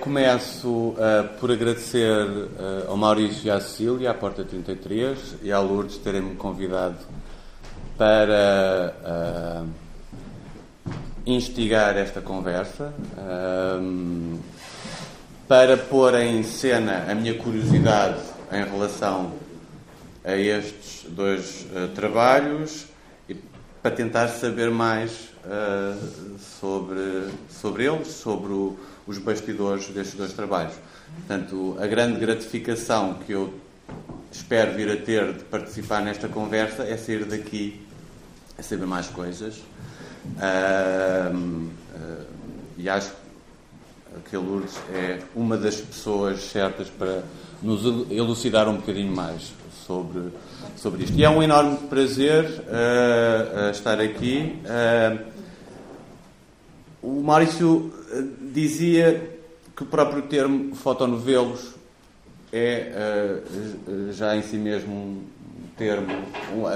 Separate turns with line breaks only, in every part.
Começo uh, por agradecer uh, ao Maurício e à Cecília, à Porta 33, e à Lourdes terem-me convidado para uh, instigar esta conversa, para pôr em cena a minha curiosidade em relação a estes dois trabalhos e para tentar saber mais sobre, sobre eles, sobre o os bastidores destes dois trabalhos. Portanto, a grande gratificação que eu espero vir a ter de participar nesta conversa é sair daqui a saber mais coisas. Uh, uh, e acho que a Lourdes é uma das pessoas certas para nos elucidar um bocadinho mais sobre, sobre isto. E é um enorme prazer uh, estar aqui. O Maurício dizia que o próprio termo fotonovelos é uh, já em si mesmo um termo,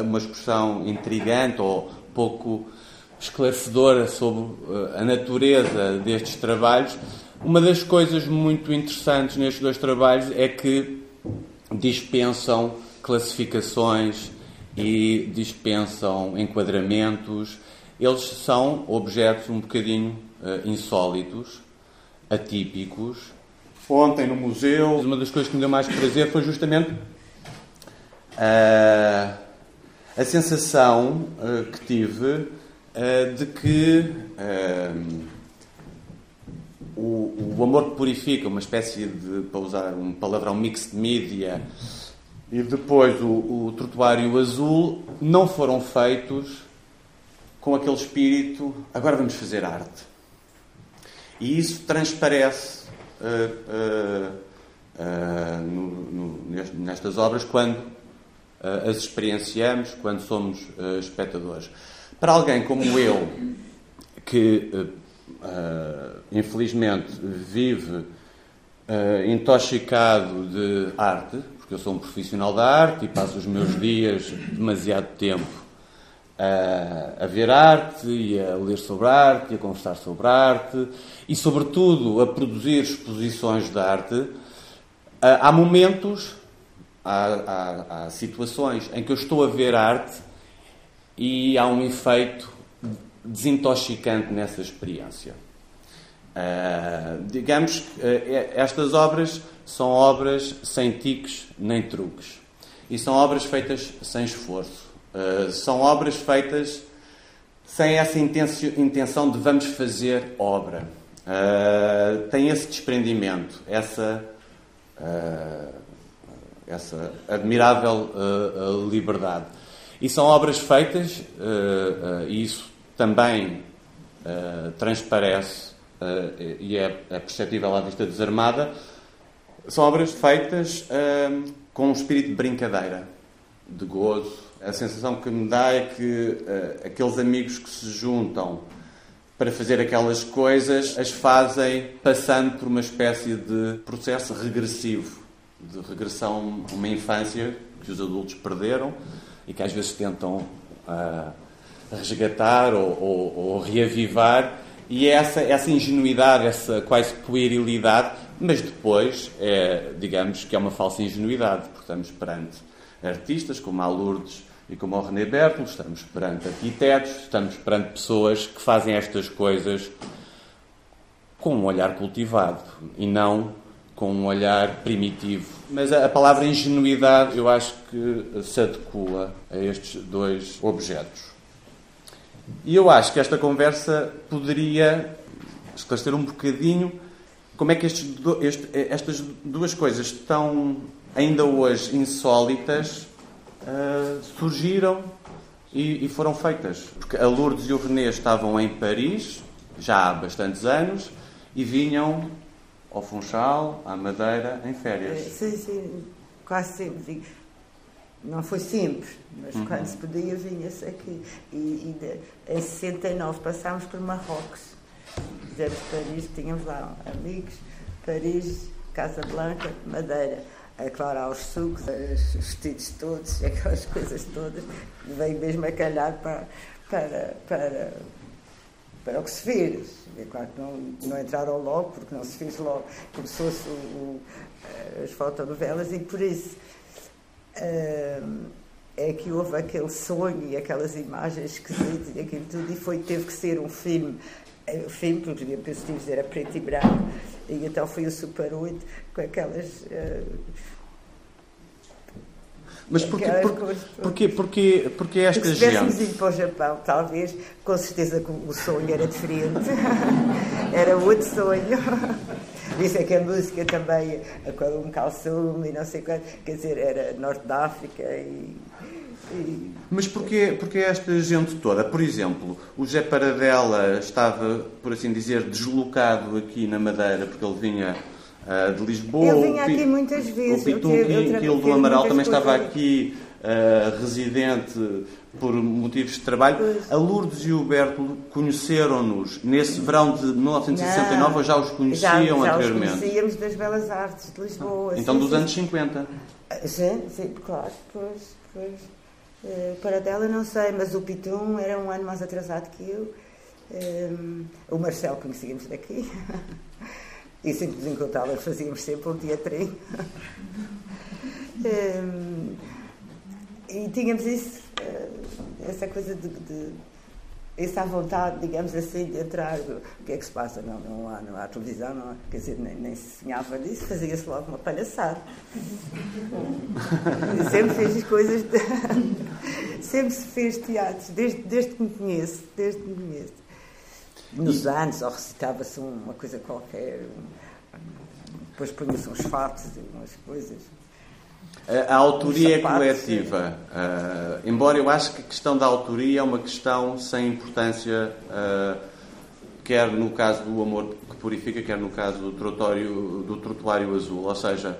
uma expressão intrigante ou pouco esclarecedora sobre a natureza destes trabalhos. Uma das coisas muito interessantes nestes dois trabalhos é que dispensam classificações e dispensam enquadramentos. Eles são objetos um bocadinho insólitos, atípicos. Ontem no museu, uma das coisas que me deu mais prazer foi justamente uh, a sensação uh, que tive de que o, o, amor que purifica, uma espécie de, para usar um palavrão mixed media, e depois o, o trotuário azul, não foram feitos com aquele espírito, agora vamos fazer arte. E isso transparece uh, uh, no, no, nestas obras quando as experienciamos, quando somos espectadores. Para alguém como eu, que infelizmente vive intoxicado de arte, porque eu sou um profissional da arte e passo os meus dias demasiado tempo a, ver arte e a ler sobre arte e a conversar sobre arte e, sobretudo, a produzir exposições de arte, há momentos, há, há, há situações em que eu estou a ver arte e há um efeito desintoxicante nessa experiência. Uh, digamos que uh, estas obras são obras sem tiques nem truques. E são obras feitas sem esforço. Uh, são obras feitas sem essa intenção de vamos fazer obra. Uh, tem esse desprendimento, essa, uh, essa admirável liberdade. E são obras feitas, e isso também transparece e é, é perceptível à vista desarmada, são obras feitas com um espírito de brincadeira, de gozo, a sensação que me dá é que uh, aqueles amigos que se juntam para fazer aquelas coisas as fazem passando por uma espécie de processo regressivo, de regressão a uma infância que os adultos perderam e que às vezes tentam uh, resgatar ou, ou, ou, reavivar. E é essa, essa ingenuidade, essa quase puerilidade, mas depois, é, digamos que é uma falsa ingenuidade, porque estamos perante artistas como a Lourdes e como o René Bertolo, estamos perante arquitetos, estamos perante pessoas que fazem estas coisas com um olhar cultivado e não com um olhar primitivo. Mas a palavra ingenuidade eu acho que se adequa a estes dois objetos. E eu acho que esta conversa poderia esclarecer um bocadinho como é que estes, este, estas duas coisas estão ainda hoje insólitas uh, surgiram e, e, foram feitas. Porque a Lourdes e o René estavam em Paris, já há bastantes anos, e vinham ao Funchal, à Madeira, em férias.
Eh, sim, sim, quase sempre. Não foi sempre, mas uhum. quando se podia vinha-se aqui. E, e de, em 69 passámos por Marrocos. Fizemos Paris, tínhamos lá amigos, Paris, Casa Blanca, Madeira a clarar os sucos, os vestidos todos, aquelas coisas todas, veio mesmo a calhar para, para, para, para o que se fez. É claro que não, não entraram logo, porque não se fez logo. Começou-se as fotonovelas e por isso uh, é que houve aquele sonho e aquelas imagens esquisitas e aquilo tudo, e foi, teve que ser um filme o filme, porque depois tive era preto e branco, e então foi o Super 8 com aquelas. Uh,
mas porquê, por, porquê, porquê, porquê esta porque se gente?
Se ido para o Japão, talvez, com certeza o sonho era diferente. era outro sonho. Isso é que a música também, um calçum e não sei quanto, quer dizer, era Norte da África e
mas porquê, porquê esta gente toda? Por exemplo, o José Paradela estava, por assim dizer, deslocado aqui na Madeira, porque ele vinha uh, de Lisboa.
Ele vinha aqui muitas vezes.
O Pitum Quilo do Amaral também estava aqui uh, residente por motivos de trabalho. Pois. A Lourdes e o Berto conheceram-nos nesse verão de 1969 não, ou já os conheciam já, já anteriormente? Já
os conhecíamos das Belas Artes de Lisboa.
Então sim, dos sim. anos 50?
Sim, sim, claro, pois, pois. Uh, para dela não sei, mas o Pitum era um ano mais atrasado que eu. Um, eh, o Marcelo conhecíamos daqui. e sempre nos encontrávamos, fazíamos sempre um teatrinho. um, e tínhamos isso, essa coisa de, de essa vontade, digamos assim, de entrar. O que é que se passa? Não, não, há, não há televisão, não há, quer dizer, nem, nem se sonhava disso, fazia-se logo uma palhaçada. sempre fez coisas. De... sempre se fez teatros, desde, desde que me conheço. Desde que me conheço. Nos e... anos, ou recitava-se uma coisa qualquer, depois punha-se uns fatos e umas coisas.
A, autoria é coletiva. Uh, embora eu acho que a questão da autoria é uma questão sem importância, uh, quer no caso do amor que purifica, quer no caso do trotório, do trotuário azul. Ou seja,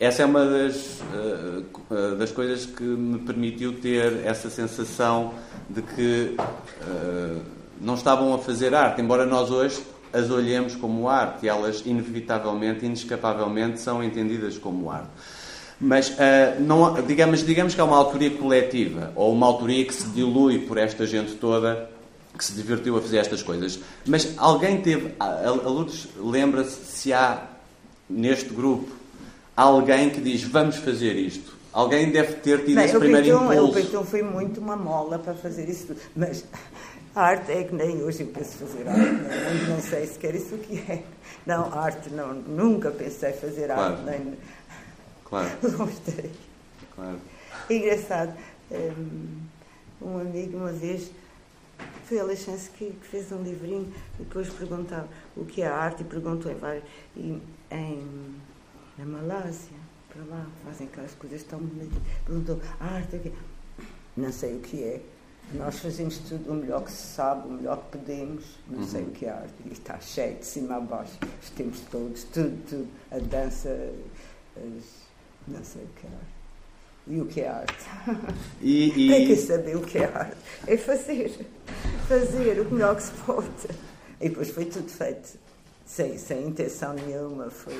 essa é uma das, uh, das coisas que me permitiu ter essa sensação de que não estavam a fazer arte, embora nós hoje as olhemos como arte e elas inevitavelmente, inescapavelmente são entendidas como arte. Mas uh, não, digamos, digamos que é uma autoria coletiva, ou uma autoria que se dilui por esta gente toda que se divertiu a fazer estas coisas. Mas alguém teve. A Lourdes lembra-se se há neste grupo alguém que diz vamos fazer isto. Alguém deve ter tido Bem, esse primeiro Peiton, impulso.
O Peiton foi muito uma mola para fazer isso tudo. Mas a arte é que nem hoje eu penso fazer arte. Não, não sei sequer isso o que é. Não, arte não. Nunca pensei fazer arte. Claro. Nem,
Claro.
Gostei.
Claro.
É engraçado. Um amigo uma vez foi a Alexandre que, que fez um livrinho e depois perguntava o que é arte e perguntou em vários. E, em, na Malásia, para lá, fazem aquelas coisas tão bonitas. Perguntou, arte, quê? Não sei o que é. Nós fazemos tudo o melhor que se sabe, o melhor que podemos, não uhum. sei o que é arte. E está cheio de cima a baixo, os tempos todos, tudo, tudo. A dança, as, não sei o que é arte. E o que é arte?
E, e...
Tem que saber o que é arte. É fazer. Fazer o melhor que se pode. E depois foi tudo feito sem, sem intenção nenhuma. Foi...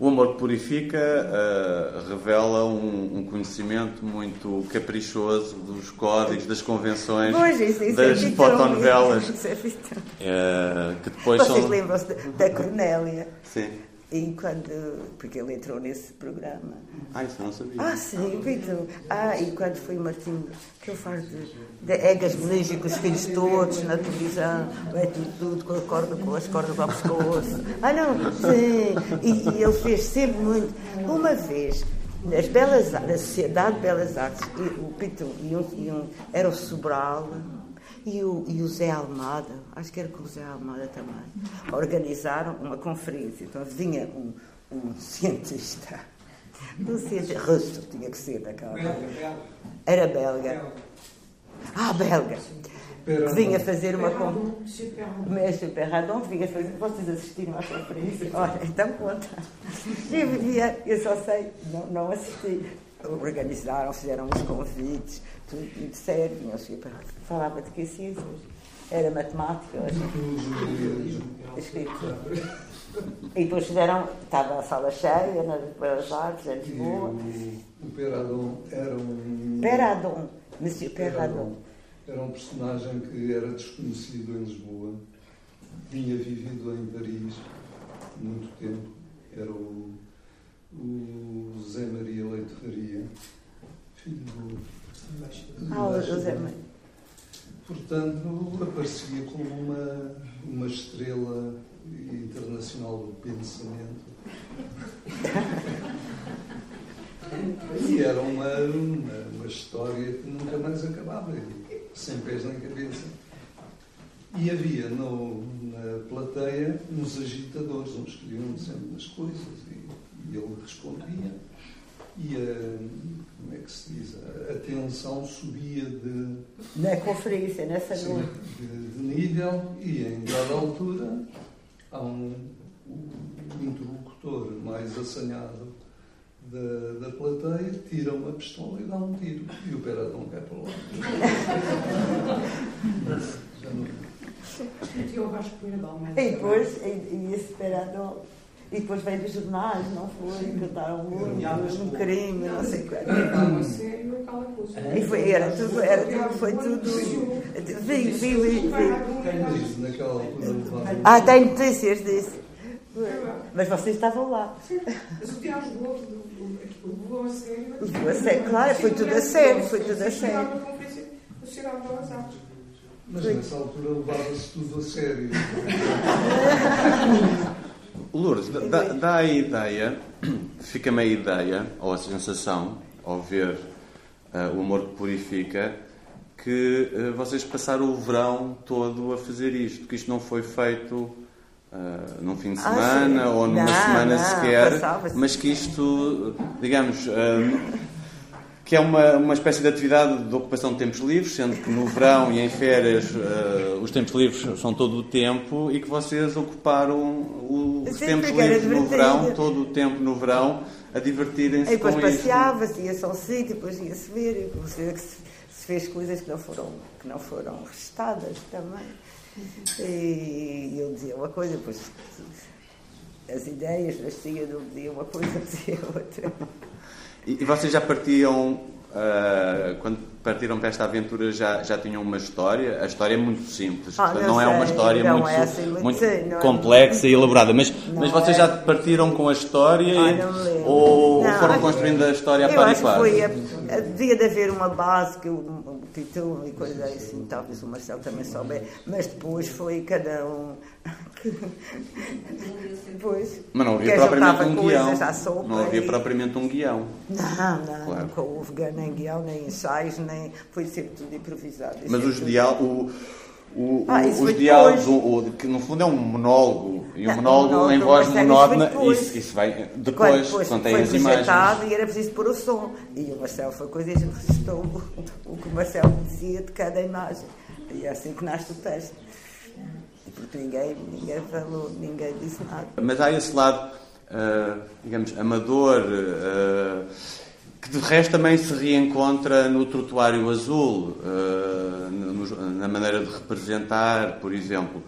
O Amor que Purifica uh, revela um, um, conhecimento muito caprichoso dos códigos, das convenções,
pois, isso, isso
das
é
fotonovelas.
Isso é
uh, que depois
Vocês
são...
lembram-se da Cornélia?
Sim.
E quando. Porque ele entrou nesse programa.
Ah, isso não sabia.
Ah, sim, Vitor. Ah, e quando foi o Martinho, que ele faz de, de Egas com os filhos todos na televisão, vai tudo, tudo com, a corda, com as cordas ao pescoço. Ah, não, sim. E, e ele fez sempre muito. Uma vez, nas Belas na Sociedade de Belas Artes, o Pitu e um, e um, era o Sobral e o, e o Zé Almada, acho que era com o Zé Almada também, organizaram uma conferência. Então vinha um, um cientista, um cientista russo, tinha que ser daquela. Era belga. Ah, belga. Que vinha fazer uma conferência. Mestre Perradon vinha fazer. Vocês assistiram à conferência? Olha, então conta. Eu, eu só sei, não, não assisti. Organizaram, fizeram uns convites tudo muito sério, falava de que ciências? Era matemática, escrito. E depois fizeram, estava a sala cheia nas Belas Artes, em Lisboa.
O Peradon era um.
Peradon, Monsieur Peradon.
era um personagem que era desconhecido em Lisboa, tinha vivido em Paris muito tempo, era o, o José Maria Leite Faria, filho do.
Ah, o José Maria.
Portanto, aparecia como uma, uma estrela internacional do pensamento. E era uma, uma, uma, história que nunca mais acabava, sem pés nem cabeça. E havia no, na plateia uns agitadores, uns que iam dizendo as coisas, e, e ele respondia. E a, como é que se diz? A, tensão subia de.
Na conferência, nessa noite.
De, de nível, e em dada altura há um, um interlocutor mais assanhado da, da plateia, tira uma pistola e dá um tiro. E o Peradão cai para lá. Já não...
E depois, e, e esse Peradão. E depois veio dos jornais, não foi? Cantaram muito, um crime, não sei
qual.
E foi, era tudo, era tudo, foi tudo. Vi, vi, vi.
Naquela altura.
Ah, tem notícias disso. Mas vocês estavam lá.
Mas o Tiago levou a sério.
Levou a sério, claro, foi tudo a sério, foi tudo a sério.
Mas nessa altura levava-se tudo a sério.
Lourdes, dá, dá a ideia, fica-me a ideia, ou a sensação, ao ver uh, o amor que purifica, que uh, vocês passaram o verão todo a fazer isto, que isto não foi feito uh, num fim de semana ah, ou numa
não,
semana
não,
sequer, mas que isto, digamos, que é uma, uma espécie de atividade de ocupação de tempos livres, sendo que no verão e em férias uh, os tempos livres são todo o tempo e que vocês ocuparam os tempos livres no verão, todo o tempo no verão, a divertirem-se com
isso.
E
depois passeava-se, ia-se ao sítio, depois ia-se ver, e se, se fez coisas que não foram, que não foram registadas também. E eu dizia uma coisa, depois as ideias nasciam, eu dizia uma coisa, dizia outra.
E, vocês já partiam, uh, quando partiram para esta aventura, já, já tinham uma história? A história é muito simples,
ah, não,
não
sei,
é uma história
não
muito,
é assim, muito, sei, não,
complexa e elaborada. Mas, mas vocês
é.
já partiram com a história
ah,
ou foram construindo a história a par e par?
Foi, a, devia de haver uma base, que um, título e coisas assim, talvez o Marcelo também souber, mas depois foi cada um. depois,
mas não havia propriamente um guião. Não havia
e...
propriamente um guião.
Não, não, claro. nunca houve nem guião, nem ensaios, nem. Foi sempre tudo improvisado.
Mas os diálogos. O, ah, os diálogos, o, o, que no fundo é um monólogo, e um monólogo, monólogo em voz monótona, isso, isso vai depois, depois, quando tem as imagens.
e era preciso pôr o som. E o Marcelo foi coisa e registrou o, o que o Marcelo dizia de cada imagem. E é assim que nasce o texto. Porque ninguém, ninguém falou, ninguém disse nada.
Mas há esse lado, uh, digamos, amador. Uh, que de resto também se reencontra no trotuário azul, uh, na maneira de representar, por exemplo.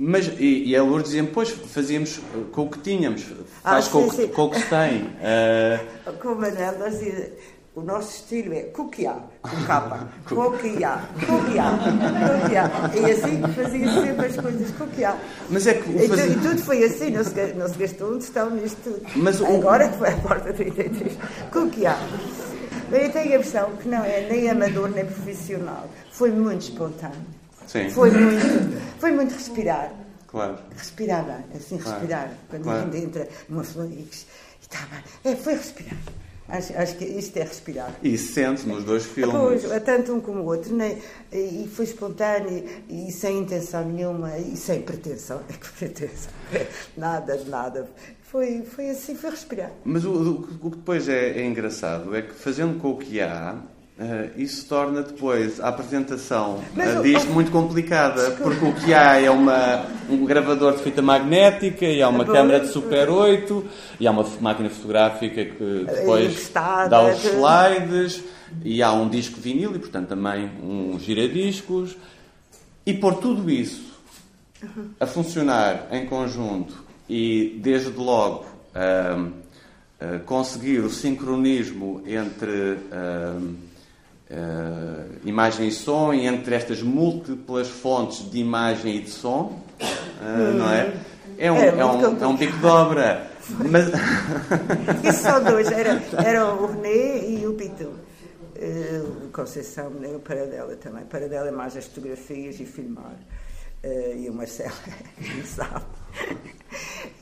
Mas, e, e a Lourdes dizia pois, fazíamos com o que tínhamos, faz ah, com, sim, sim. com, o que se tem.
Uh... Com o Manel, nós o nosso estilo é coquear, com capa, coquear, coquear, coquear. E assim fazia sempre as coisas, coquear.
Mas é que
e, e, tudo foi assim, não se, não se gastou um tostão nisto tudo. Mas Agora o... que foi a porta 33, coquear. Eu tenho a versão que não é nem amador nem profissional. Foi muito espontâneo.
Sim.
Foi muito, foi muito respirar.
Claro.
Respirar bem, assim, claro. respirar. Quando claro. a gente entra numa flor e estava. É, foi respirar. Acho, acho, que isto é respirar.
E sente nos dois filmes.
Pois, tanto um como o outro. Nem, e foi espontâneo e sem intenção nenhuma e sem pretensão. pretensão. Nada de nada. Foi, foi assim, foi respirar.
Mas o, o, o que depois é, é engraçado é que fazendo com o que há, Uh, isso torna depois a apresentação uh, disto muito complicada, porque o que há é uma, um gravador de fita magnética, e há uma câmara de Super 8, e há uma máquina fotográfica que depois dá os slides, e há um disco vinil, e portanto também um giradiscos, e por tudo isso a funcionar em conjunto e desde logo uh, conseguir o sincronismo entre uh, imagem e som, e entre estas múltiplas fontes de imagem e de som, uh, não é? É um, é, é um, é um bico de obra. Mas...
Isso só dois, era, era o René e o Pitu. Uh, Conceição, nem o Paradela também. Paradela é mais as fotografias e filmar. Uh, e o Marcelo, não sabe.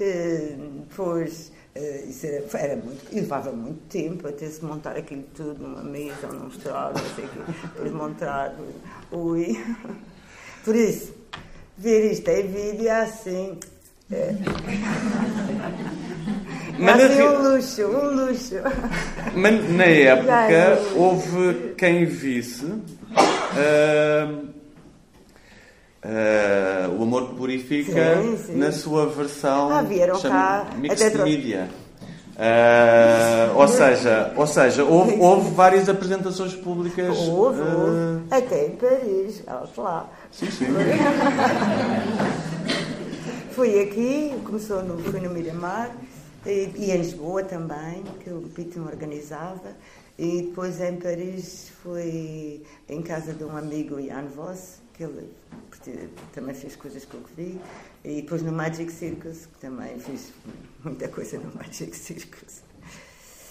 Uh, depois Uh, isso era, era muito, e levava muito tempo até se montar aquilo tudo numa mesa, num estrado, não sei o quê, depois montar, ui. Por isso, ver isto em vídeo é assim. É. Mas assim, um luxo, um luxo.
Mas na época houve quem visse. Uh, Uh, o Amor que Purifica sim, sim. na sua versão
ah, vieram cá,
mixed media. Uh, ou seja, ou seja houve, houve várias apresentações públicas.
Houve, uh... até em Paris, olha lá.
Sim, sim.
Fui aqui, começou no, fui no Miramar e, e em Lisboa também, que o Pito organizava. E depois em Paris fui em casa de um amigo, Jan Voss, que ele também fez coisas que eu vi. E depois no Magic Circus, que também fiz muita coisa no Magic Circus.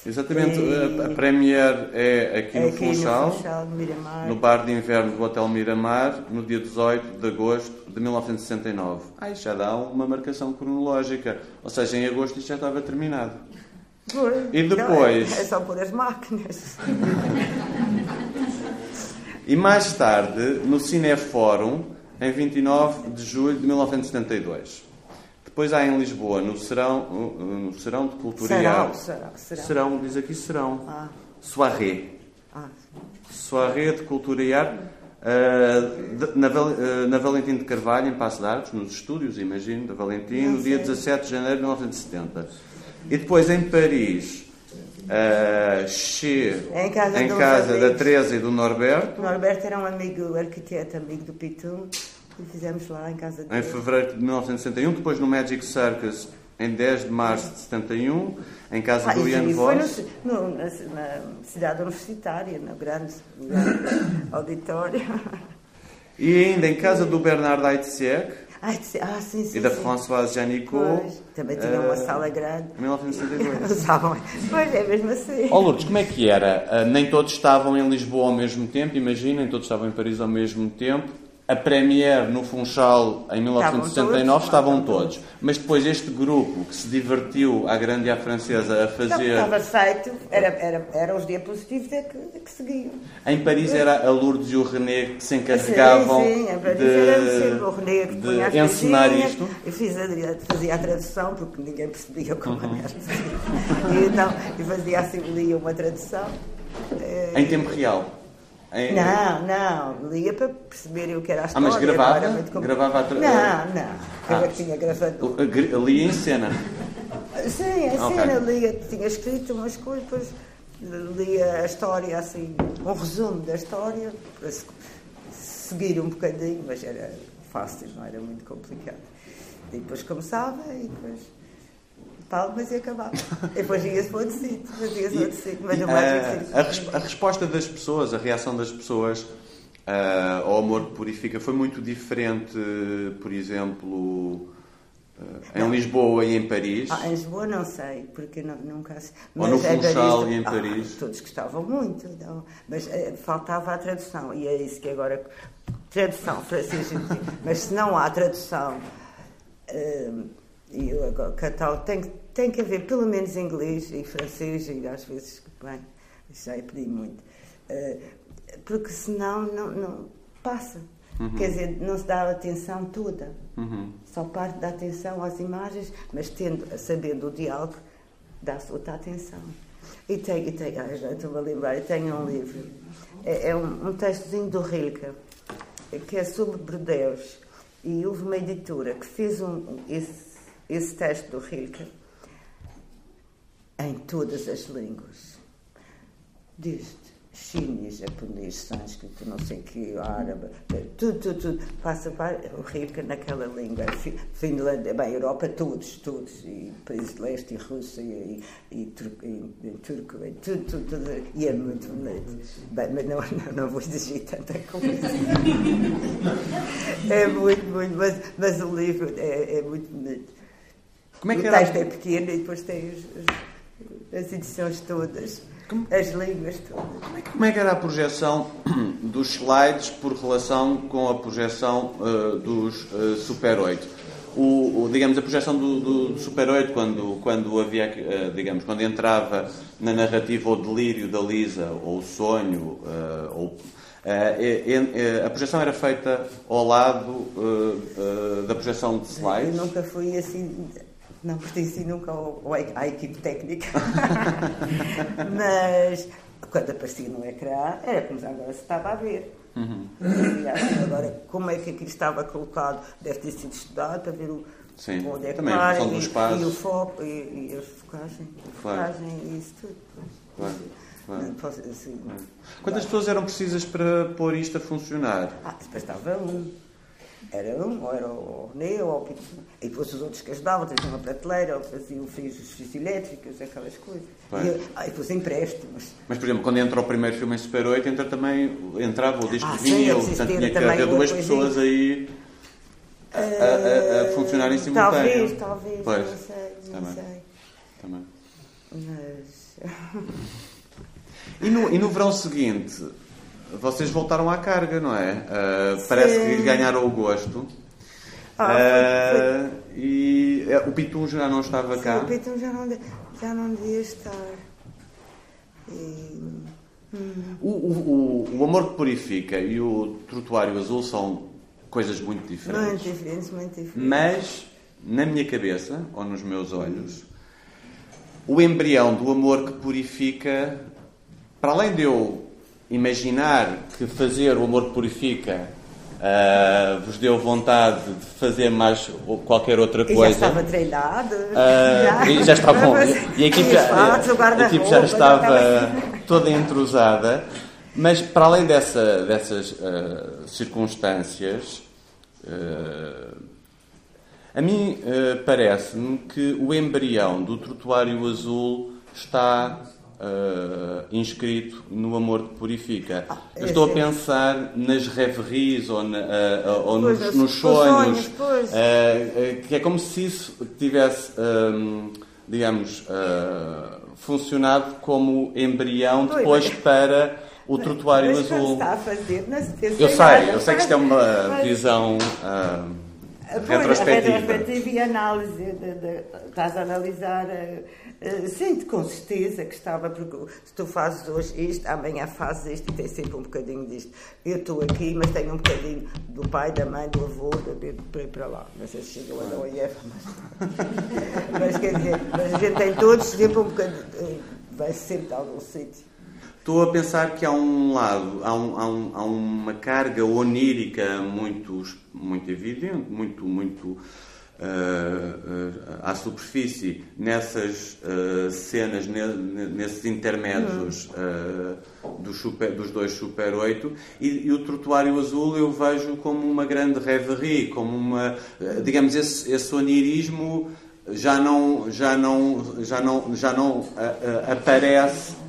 Exatamente, e... a, Premier é aqui, no, aqui Funchal, no Funchal, no, no bar de inverno do Hotel Miramar, no dia 18 de agosto de 1969. Ah, isso já dá uma marcação cronológica, ou seja, em agosto isto já estava terminado. E depois.
Não, é, é só por as máquinas.
e mais tarde, no Cinefórum, em 29 de julho de 1972. Depois há em Lisboa, no Serão, no serão de Cultura serão, e Arte. Serão, serão. serão, diz aqui Serão. Ah. Soirée. Ah. Soirée de Cultura e Arte. Uh, de, na, uh, na Valentim de Carvalho, em Passo de Arcos, nos estúdios, imagino, da Valentim, no dia 17 de janeiro de 1970. E depois em Paris, uh, Che, em casa, em casa da Teresa e do Norberto.
O Norberto era um amigo arquiteto, amigo do Pitum, e fizemos lá em casa
dele. Em fevereiro de 1971, depois no Magic Circus em 10 de março de 71, em casa ah, do Ian Voss.
Foi no, no, na, na, cidade universitária, no grande, grande auditório.
E ainda em casa do Bernard Aitziek,
ah, sim, sim,
e da Françoise Janicot.
Também tinha uma uh, sala grande.
Em 1962.
Usavam. Pois é, mesmo assim.
Ó oh, Lourdes, como é que era? Uh, nem todos estavam em Lisboa ao mesmo tempo, imagina, nem todos estavam em Paris ao mesmo tempo a Premiere no Funchal em 1969 estavam todos. Mas depois este grupo que se divertiu à grande e à francesa a fazer.
estava feito, era, era, era os diapositivos é que, que seguiam.
Em Paris era a Lourdes e o René que se encarregavam
sim, sim, em Paris de, era o René que
de encenar isto.
Eu fiz a, fazia a tradução porque ninguém percebia como uhum. era. E então eu fazia assim, lia uma tradução.
Em tempo real.
Em... Não, não, lia para perceber o que era a história.
Ah, mas gravava? Não gravava
tra... Não, não. Ah. Eu é que tinha gravado.
Lia em cena?
Sim, em okay. cena. Lia, tinha escrito umas coisas, depois lia a história, assim, um resumo da história, para seguir um bocadinho, mas era fácil, não era muito complicado. E depois começava e depois palmas e acabava. E depois ia-se para outro sítio, fazia-se outro sítio. Mas não
a, a, a resposta das pessoas, a reação das pessoas uh, ao amor que purifica foi muito diferente, por exemplo. Uh, em. Lisboa e em Paris?
Ah, em Lisboa não sei, porque não, nunca.
Mas Ou no Funchal e em Paris?
Ah, todos gostavam muito, não. mas uh, faltava a tradução, e é isso que agora. Tradução, francês, mas se não há tradução. Uh, e o catálogo tem, tem que haver pelo menos inglês e francês e às vezes, bem, já pedir muito. Uh, porque senão não, não passa. Uhum. Quer dizer, não se dá atenção toda. Uhum. Só parte da atenção às imagens, mas tendo, sabendo o diálogo, dá-se outra atenção. E tem, e tem ah, já estou a lembrar, tenho um livro, é, é um, um textozinho do Rilke, que é sobre Bordeus. E houve uma editora que fez um, esse esse texto do Rilke em todas as línguas. Diz-te, chinês, japonês, sânscrito, não sei que, árabe, tudo, tudo, tudo. Passa o rica naquela língua. Finlândia, bem, Europa, todos, todos. E países de leste, e Rússia, e, e, Turco, e Turco, e tudo, tudo, tudo. E é muito bonito. Bem, mas não, não, não vou exigir tanta coisa. é muito, muito, mas, mas o livro é, é muito bonito. Como é que o texto é pequeno e depois tem os, os, as edições todas. Como, as línguas todas.
Como é, que, como é, que, era a projeção dos slides por relação com a projeção uh, dos uh, Super 8? O, o, digamos, a projeção do, do, Super 8, quando, quando havia, uh, digamos, quando entrava na narrativa o delírio da Lisa, ou o sonho, ou, a projeção era feita ao lado da projeção de slides?
Eu nunca fui assim não pertenci nunca ao, à equipe técnica. Mas quando aparecia no ecrã, era como agora se estava a ver. Uhum. E, agora, como é que aquilo estava colocado, deve ter sido estudado para ver o,
Sim,
onde é que
também
vai,
dos passos.
E, o foco, e, e a focagem, a
claro.
focagem e isso tudo.
Claro. Claro.
Posso, assim,
Quantas pessoas eram precisas para pôr isto a funcionar?
Ah, depois estava um. Era um, ou era o René, ou o E depois os outros que ajudavam, traziam uma prateleira, ou faziam fios, os fios elétricos, aquelas coisas. E, ah, e depois empréstimos.
Mas, por exemplo, quando entra o primeiro filme em Super 8, entra também, entrava o disco
ah,
de vinil, portanto tinha que haver duas pessoas aí a, a, a, funcionar em simultâneo.
Talvez, talvez,
pois.
não sei, não
também.
sei.
Também.
Mas...
E no, e no verão seguinte, vocês voltaram à carga, não é? Uh, parece que ganharam o gosto.
Ah,
uh, e uh, o Pitum já não estava
Sim,
cá.
O Pitum já não, já não devia estar. E...
Hum. O, o, o, Amor que Purifica e o Trotuário Azul são coisas muito diferentes.
Muito diferentes, muito diferentes.
Mas, na minha cabeça, ou nos meus olhos, o embrião do amor que purifica, para além de eu imaginar que fazer o amor que purifica uh, vos deu vontade de fazer mais qualquer outra coisa.
E já estava treinado. Uh,
já. E já estava E a equipe, já, a equipe já estava toda entrosada. Mas para além dessa, dessas uh, circunstâncias, a mim parece-me que o embrião do trotuário azul está Uh, inscrito no amor que purifica. Ah, Eu estou a pensar nas reveries ou, na, uh, ou pois, nos, nos, sonhos, sonhos uh, que é como se isso tivesse, um, digamos, funcionado como embrião pois, depois para o trotuário
mas
azul.
Está a fazer, não se
eu sei, eu sei que isto é uma visão.
Pois, retrospectiva. A retrospectiva e a análise, de, de, estás a analisar eh, sinto com certeza que estava, porque se tu fazes hoje isto, amanhã fazes isto e tem sempre um bocadinho disto. Eu estou aqui, mas tenho um bocadinho do pai, da mãe, do avô, de, para lá. Não sei se chegou a da OIF, mas. mas quer dizer, mas a gente tem todos sempre um bocadinho. Eh, vai sempre de algum sítio.
Estou a pensar que há um lado, há, um, há, um, há uma carga onírica muito, muito evidente, muito, muito uh, à superfície nessas uh, cenas, ne, nesses intermédios dos, super, dos dois Super 8 e, e, o Trotuário Azul eu vejo como uma grande reverie, como uma, digamos, esse, esse onirismo já não, já não, já não, já não aparece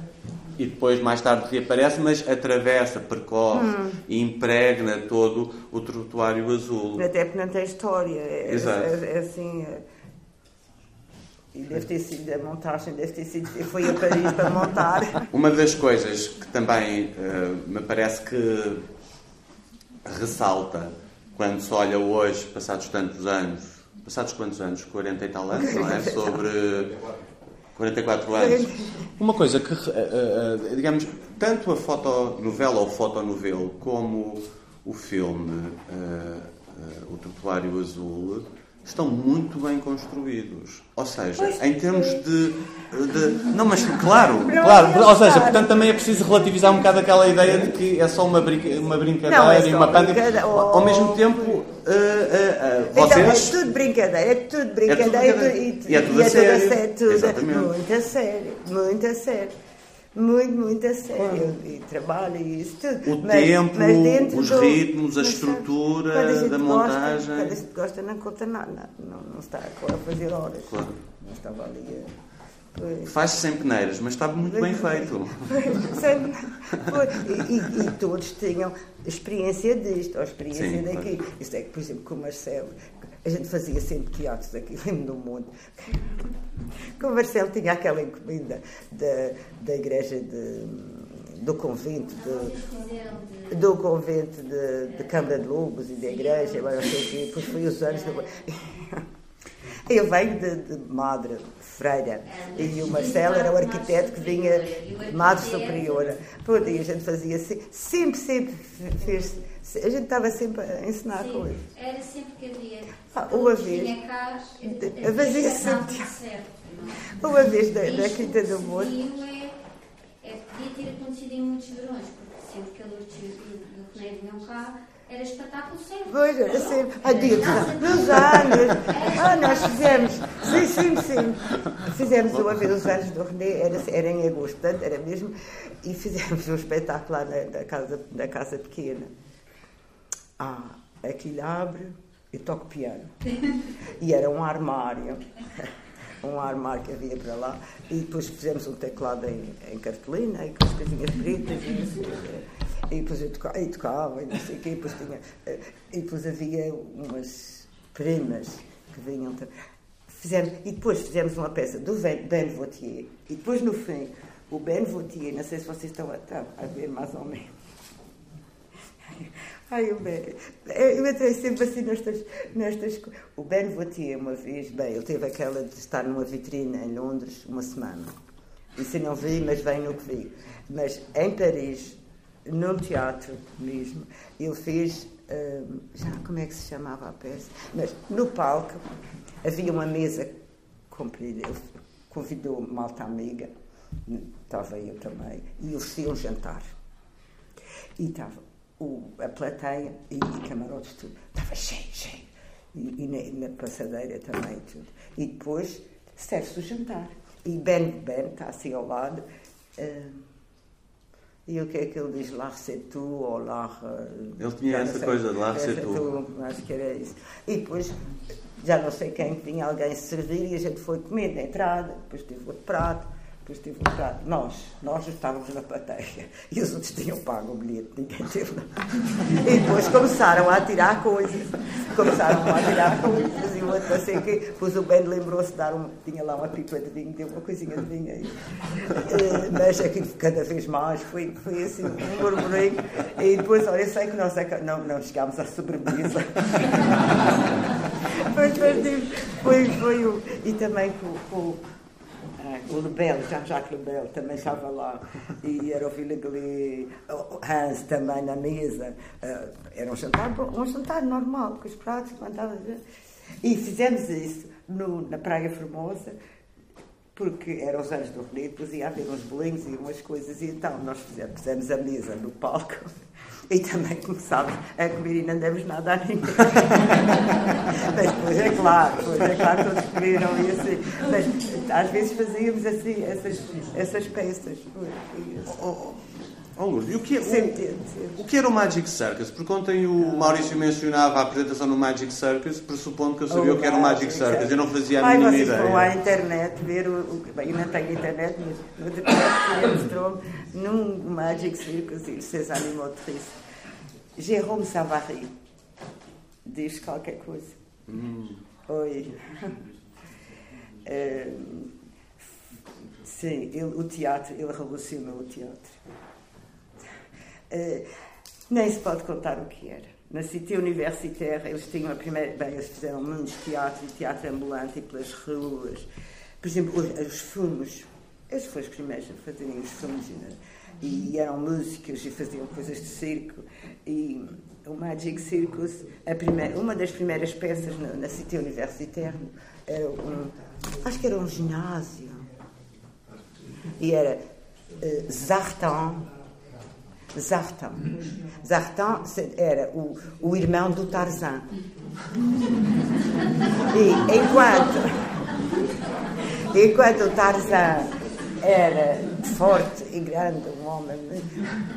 e depois mais tarde reaparece, mas atravessa, percorre hum. e impregna todo o trotuário azul.
Até porque não tem história. É,
Exato.
É, é assim. É... E deve ter sido, a montagem deve ter sido, foi a Paris para montar.
Uma das coisas que também uh, me parece que ressalta quando se olha hoje, passados tantos anos, passados quantos anos? 40 e tal anos, não é? Sobre 44 anos. Uma coisa que, eh, eh, digamos, tanto a fotonovela ou fotonovelo como o filme eh, O Trotuário Azul estão muito bem construídos. Ou seja, pois em termos de, de, Não, mas claro, claro. Ou seja, portanto também é preciso relativizar um bocado aquela ideia de que é só uma, brinca, uma brincadeira não, é e uma panda. Ao mesmo tempo, uh, uh, uh, vocês.
Então, é tudo brincadeira, é tudo brincadeira. É tudo brincadeira.
E, e, é tudo e, a sério. É tudo,
tudo muito a sério, muito a sério. Muito, muito a sério. E trabalho e isso tudo.
O tempo, os
do-
ritmos, a
mas,
estrutura da
gosta-
montagem.
Quando a gente gosta, não conta nada. Não, não está a fazer horas.
Claro.
Não estava ali a.
Faz-se sem peneiras, mas está muito bem feito.
Foi. E, e- e todos tinham experiência disto, ou experiência
Sim,
daquilo. Isto é que, por exemplo, com o Marcelo, a gente fazia sempre teatros aqui no mundo. Com o Marcelo tinha aquela encomenda da, da igreja de, do convento, de, do convento de, de Câmara de Lobos e da igreja, agora sei o depois foi os anos. Eu venho de, de Madre Freira e o Marcelo era o arquiteto que vinha de Madre Superiora. Pronto, e a gente fazia assim, sempre, sempre fez. A gente estava sempre a ensinar
Sim,
coisas.
era sempre que havia.
Ah, uma vez.
Tinha cá,
fazia sempre
certo, não é?
Uma vez da, da Quinta do
seguiu É, é, podia ter acontecido em muitos verões, porque sempre que a Lourdes e o René vinham cá, era espetáculo sempre.
Pois, era sempre. Ah, dia dos- dos anos. Ah, nós fizemos. Sim, sim, sim. Fizemos uma vez os anos do René, era, era em agosto, portanto, era mesmo. E fizemos um espetáculo lá na, na casa, na casa pequena. Ah, aquilo abre e toco piano. E era um armário. Um armário que havia para lá. E depois fizemos um teclado em, em cartolina, e com as coisinhas pretas. E, quê. e depois eu tocava, e tocava, e não sei o quê. E depois, tinha, eh, e depois havia umas primas que vinham. Fizemos, e depois fizemos uma peça do ben Vautier. E depois, no fim, o Ben Vautier, não sei se vocês estão a, estão a ver mais ou menos. Ai, o Ben. Eu entrei sempre assim nestas, nestas. O Ben Vautier, uma vez, bem, ele teve aquela de estar numa vitrine em Londres uma semana. Isso eu não vi, mas bem no que vi. Mas em Paris, num teatro mesmo, ele fez. hum, já como é que se chamava a peça? Mas no palco havia uma mesa comprida. Ele convidou malta amiga, estava eu também, e oferecia um jantar. E estava o- a plateia e, e camarotes tudo. Estava cheio, cheio. E, e na, na passadeira também tudo. E depois serve-se o jantar. E Ben, Ben está assim ao lado. ah, e o que é que ele diz? Lá tu ou lá...
Ele tinha essa
sei.
coisa de lá tu.
Acho que era isso. E depois, já não sei quem, vinha alguém se servir e a gente foi comendo na entrada, depois teve outro prato, depois outro prato. Nós, nós estávamos na plateia e os outros tinham pago o bilhete, ninguém teve lá. E depois começaram a tirar coisas, começaram a tirar coisas e o outro o quê. Depois o Ben lembrou-se de dar um, tinha lá uma pipa de vinho, deu uma coisinha de vinho aí. Eh, Mas aquilo cada vez mais foi, foi assim um murmurinho. E depois, olha, eu sei que nós aca- não, não chegámos à sobremesa. Mas depois tive- foi, foi o. E também com, ah, o Lebel, Jean-Jacques Lebel também estava lá. E era o Villeglé, o Hans também na mesa. Ah, era um jantar, um jantar normal, com os pratos, levantava. E fizemos isso no- na Praia Formosa porque eram os anos do René, depois ia haver uns bolinhos e umas coisas, e então nós fizemos, pusemos a mesa no palco e também começámos a comer e não demos nada a ninguém. Mas depois é claro, depois é claro todos comeram e assim. Mas às vezes fazíamos assim, essas, essas peças. Foi isso.
Oh, oh, Lourdes, e o que, é, o, o que era o Magic Circus? Porque ontem o Maurício mencionava a apresentação no Magic Circus, pressupondo que eu sabia o que era o Magic Circus. Eu não fazia a
Ai,
mínima
vocês vão à
ideia.
internet ver o. o bem, eu não tenho internet, mas no ele mostrou-me num Magic Circus, il ses animatrices. Jérôme Savary diz qualquer coisa. Oi. Sim, ele, o teatro, ele revolucionou o teatro. Eh, nem se pode contar o que era. Na Cité Universitaire, eles tinham a primeira. Bem, eles fizeram muitos teatros teatro ambulante e pelas ruas. Por exemplo, os, os filmes. Eles foram os primeiros a fazerem os né? E eram músicos e faziam coisas de circo. E o Magic Circus, a primeira, uma das primeiras peças na, na Cité Universitaire, era um. Acho que era um ginásio. E era eh, Zartan. Zartan. Zartan era o, o irmão do Tarzan. E enquanto, enquanto o Tarzan era forte e grande, um homem.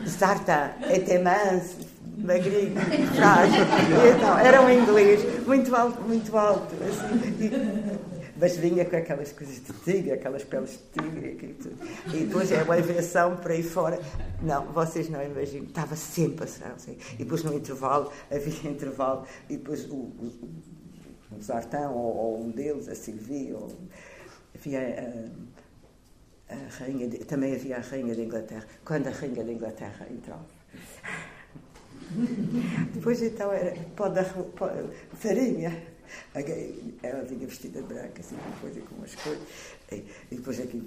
Sartan, était manso, magrinho, frágil. Então, era um inglês muito alto, muito alto. Assim, e, mas vinha com aquelas coisas de tigre, aquelas peles de tigre e tudo. E depois é uma invenção por aí fora. Não, vocês não imaginam. Estava sempre a ser assim. E depois no intervalo, havia intervalo, e depois o, o, o Zartão, ou, ou, um deles, a Silvia, ou, havia a, a rainha, de, também havia a rainha da Inglaterra. Quando a rainha da Inglaterra entrava. Depois então era pode, pode, farinha ela vinha vestida de branca, assim, com coisa com umas coisas. E, e depois aqui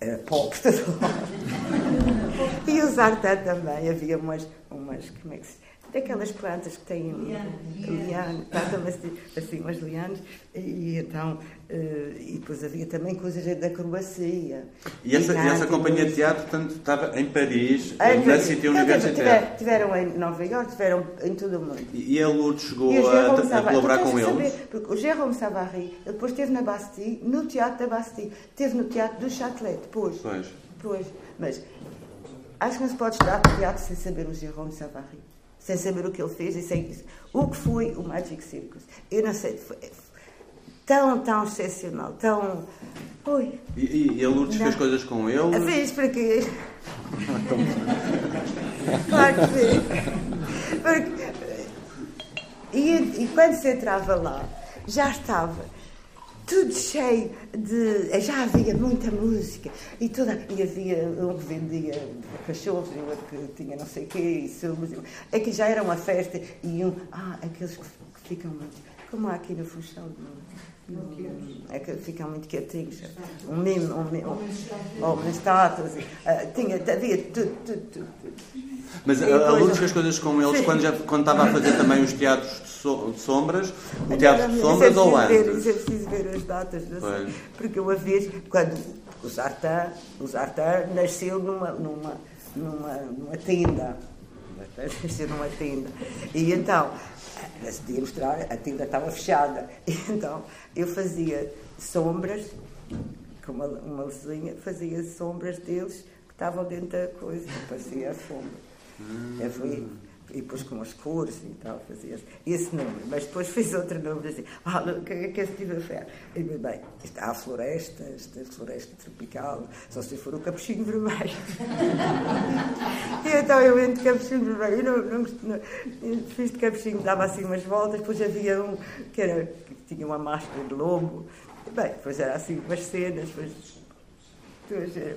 era pop todo lado. E os artã também, havia umas, umas, como é que se daquelas plantas que têm lianas, assim, assim umas lianas, e então, e depois havia também coisas da acrobacia.
E essa, e essa companhia de teatro, portanto, estava em Paris, em na City Universitaire?
Tiveram em Nova Iorque, tiveram em todo o mundo.
E, e a Lourdes chegou a, a, colaborar com eles? Saber,
porque o Jérôme Savary, depois esteve na Bastille, no Teatro da Bastille, esteve no Teatro do Châtelet, depois.
Pois.
Depois. Mas acho que não se pode estudar teatro sem saber o Jérôme Savary sem saber o que ele fez e sem o que foi o Magic Circus. Eu não sei, foi tão, tão excepcional, tão. Ui.
E, e a Lourdes não. fez coisas com ele?
Fez para quê? claro que fez. Porque, e, e quando se entrava lá, já estava tudo cheio de. Já havia muita música e, toda, e havia um que vendia cachorros e outro que tinha não sei o quê, e subos. É que já era uma festa e um. Ah, aqueles que, ficam muito. Como há aqui no Funchal. É que ficam muito quietinhos. Um mimo, um mimo, um, estátuas. Tinha, havia tudo, tudo, tudo.
Mas a, a Lourdes fez coisas com eles quando, já, quando estava a fazer também os teatros de, so, de sombras, o teatro de sombras ou antes?
é preciso ver as datas, porque uma vez, quando o Zartan, o Zartan nasceu numa, numa, numa, numa tenda, nasceu numa tenda, e então, se podia mostrar, a tenda estava fechada, então eu fazia sombras, com uma, uma luzinha, fazia sombras deles que estavam dentro da coisa, parecia a sombra. Hum. Eu fui, e depois com as cores e tal, fazia esse número. Mas depois fiz outro número assim, ah, o que é que é tive a fé? E bem, há a floresta, esta floresta tropical, só se for o capuchinho vermelho. e então eu entro de capuchinho vermelho, eu não, não, não, fiz de capuchinho, dava assim umas voltas, depois havia um que, era, que tinha uma máscara de lobo. Bem, depois era assim umas cenas, depois, eh,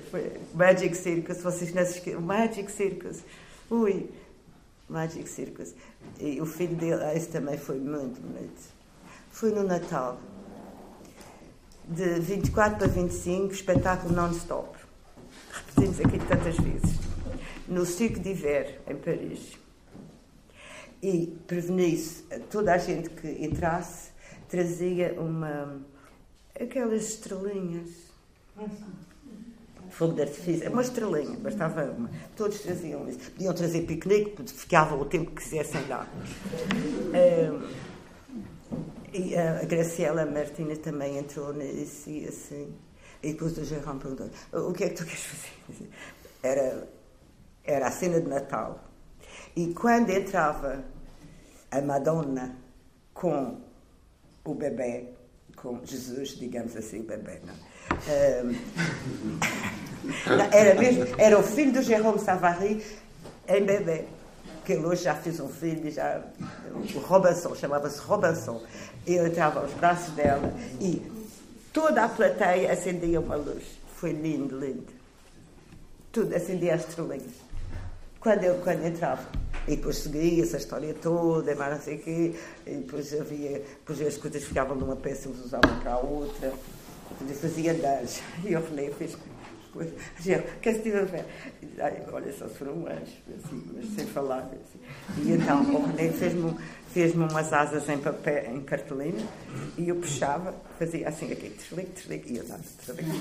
Magic Circus, vocês não esquecem, Magic Circus. Ui, Magic Circus. E o filho dele, ah, esse também foi muito bonito. Foi no Natal. De 24 para 25, espetáculo non-stop. Repetimos aqui tantas vezes. No Cirque d'Hiver, em Paris. E preveni-se, toda a gente que entrasse trazia uma. aquelas estrelinhas fogo de artifício, é uma estrelinha, bastava uma. Todos traziam isso. Podiam trazer piquenique, ficavam o tempo que quisessem lá. E a Graciela Martina também entrou nisso e assim. E depois o Gerrão perguntou: o que é que tu queres fazer? Era, era a cena de Natal. E quando entrava a Madonna com o bebê, com Jesus, digamos assim, o bebê, não? era, mesmo, era o filho do Jérôme Savary em bebê. Que ele hoje já fez um filho, já, o Robinson, chamava-se Robinson. Ele entrava aos braços dela e toda a plateia acendia uma luz. Foi lindo, lindo. Tudo acendia as estrelinhas. Quando eu quando entrava. E depois seguia essa história toda, mas não sei o quê. E depois havia, depois as coisas ficavam numa peça, eles usavam para a outra fazia andares. E o René fez. Quer se tive a ver? Olha, só se foram um anjo, assim, mas sem falar. Assim. E então o René fez-me fez umas asas em papel, em cartolina, e eu puxava, fazia assim aqui, desligue, desligue, e eu dava desligue.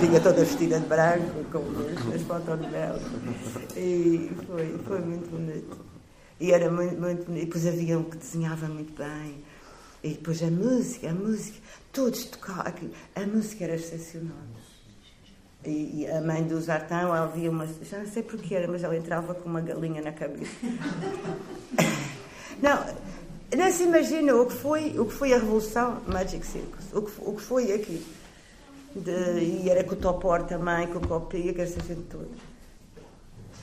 Vinha toda vestida de branco, com as fotos de mel. E foi, foi muito bonito. E era muito, muito bonito. E depois havia um que desenhava muito bem. E depois a música, a música todos tocavam. A música era excepcional. E, e a mãe do Zartão havia uma. Já não sei porquê era, mas ela entrava com uma galinha na cabeça. não, não se imagina o que foi, o que foi a Revolução Magic Circus, o que, o que foi aqui. De, e era com o Topor também, com o Copia, que essa gente toda.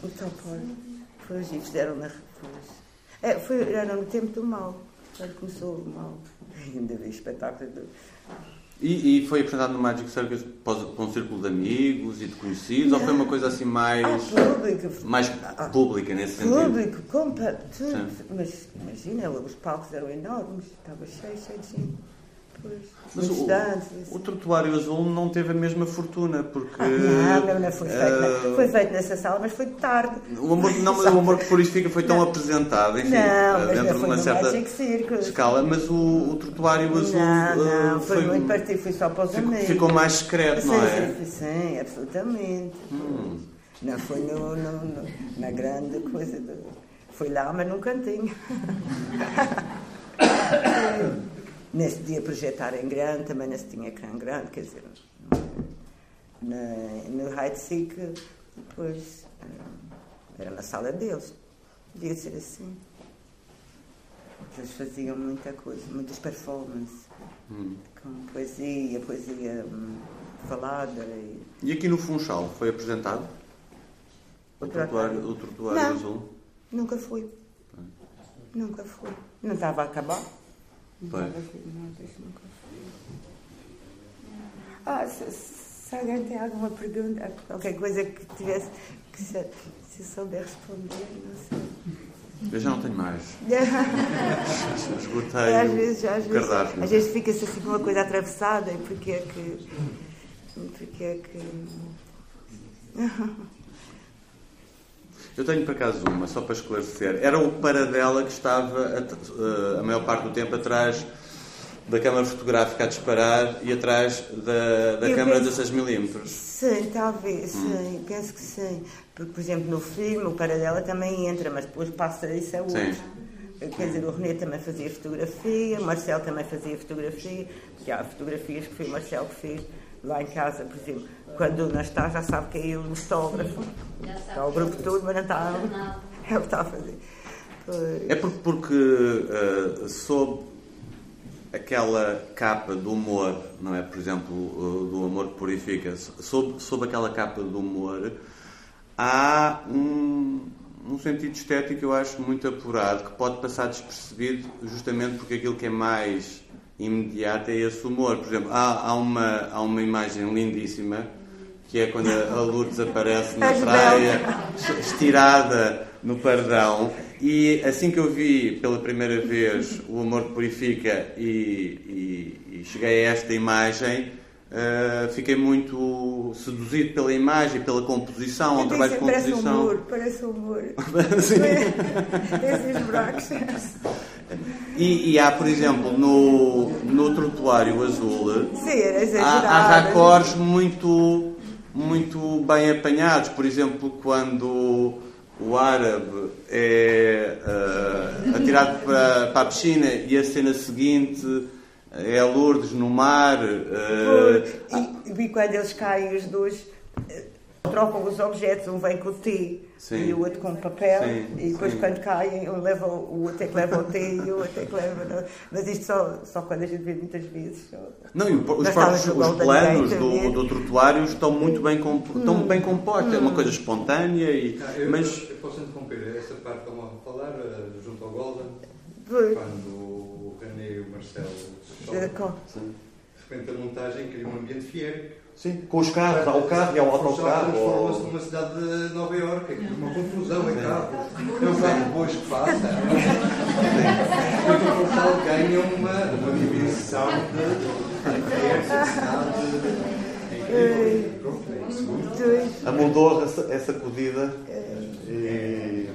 O Topor. Os egípcios, deram na. É, foi, era no tempo do mal, quando começou o mal. Espetáculo.
E, e foi apresentado no Magic Circus para um círculo de amigos e de conhecidos? Não. Ou foi uma coisa assim mais.
Ah, público.
Mais pública nesse sentido?
Público, compa, tudo. Mas imagina, os palcos eram enormes, estava cheio, cheio de gente.
Mas o, o Trotuário Azul não teve a mesma fortuna, porque...
Ah, não, não, não foi feito, uh, foi feito nessa sala, mas foi tarde.
O amor, não, o amor que purifica foi tão não. apresentado, enfim,
não,
dentro de uma certa escala, mas o, o Trotuário Azul...
Não, não, foi, foi muito partido, foi só para os
ficou,
amigos.
Ficou mais secreto, não é?
Sim, sim, absolutamente.
Hum.
Não foi no, no, no, na grande coisa, do, foi lá, mas num cantinho. Nesse dia projetar em grande, também não se tinha ecrã grande, quer dizer, no Heidsieck, depois era na sala deles, devia ser assim. Eles faziam muita coisa, muitas performances,
hum.
com poesia, poesia hum, falada. E...
e aqui no Funchal foi apresentado? O, o trotuário, o trotuário azul?
Nunca fui. Nunca fui. Não estava a acabar.
Pois.
Ah, se, se, alguém tem alguma pergunta, qualquer coisa que tivesse, que se, se souber responder, não sei.
Eu já não tenho mais. Esgotei
às vezes, às vezes,
cardápio.
Às vezes fica-se assim com uma coisa atravessada e porque é que. Porque é que.
Eu tenho por acaso uma, só para esclarecer. Era o Paradela que estava a, eh, a maior parte do tempo atrás da câmara fotográfica a disparar e atrás da, da câmara
penso,
de 6mm.
Sim, talvez, hum. sim, penso que sim. Porque, por exemplo, no filme o Paradela também entra, mas depois passa isso a outro.
Sim.
Quer dizer, o René também fazia fotografia, o Marcelo também fazia fotografia, porque há fotografias que foi o Marcelo que fez lá em casa, por exemplo. Quando não está, já sabe que é ele o fotógrafo. Está o grupo todo, mas não está. É o que está a fazer. Pois.
É porque, porque uh, sob aquela capa do humor, não é? Por exemplo, uh, do amor que purifica, sob, sob aquela capa do humor, há um, um sentido estético, eu acho, muito apurado, que pode passar despercebido justamente porque aquilo que é mais imediato é esse humor. Por exemplo, há, há, uma, há uma imagem lindíssima que é quando a Lourdes aparece na praia, estirada no pardão. E assim que eu vi pela primeira vez o Amor que Purifica e, e, e cheguei a esta imagem, uh, fiquei muito seduzido pela imagem, pela composição, ao trabalho de composição.
Parece humor, parece humor. Esses buracos.
E, e, há, por exemplo, no, no trotuário azul,
Sim,
há, há racores muito muito bem apanhados. Por exemplo, quando o árabe é uh, atirado para, para, a piscina e a cena seguinte é a Lourdes no mar. Uh,
e, e, quando eles caem os dois trocam os objetos, um vem com o T sim. e o outro com o papel,
sim,
e depois
sim.
quando caem, um leva, o outro é que leva o T e o outro é que leva. Não? Mas isto só, só quando a gente vê muitas vezes.
Não, e os, os planos do, do trotuário estão muito bem, comp estão hum. bem compostos, hum. é uma coisa espontânea. E,
ah, eu,
mas...
eu posso interromper essa parte que estão a falar, eh, junto ao Golden,
Foi.
quando o René e o Marcelo se de repente a montagem cria um ambiente fiérico
Sim, com os carros, há o carro e há o autocarro.
Transforma-se numa cidade de Nova Iorque, uma confusão em carros. É o carro depois que passa. Então, o Portugal ganha uma, uma dimensão
de. A Mondorra é sacudida.
E...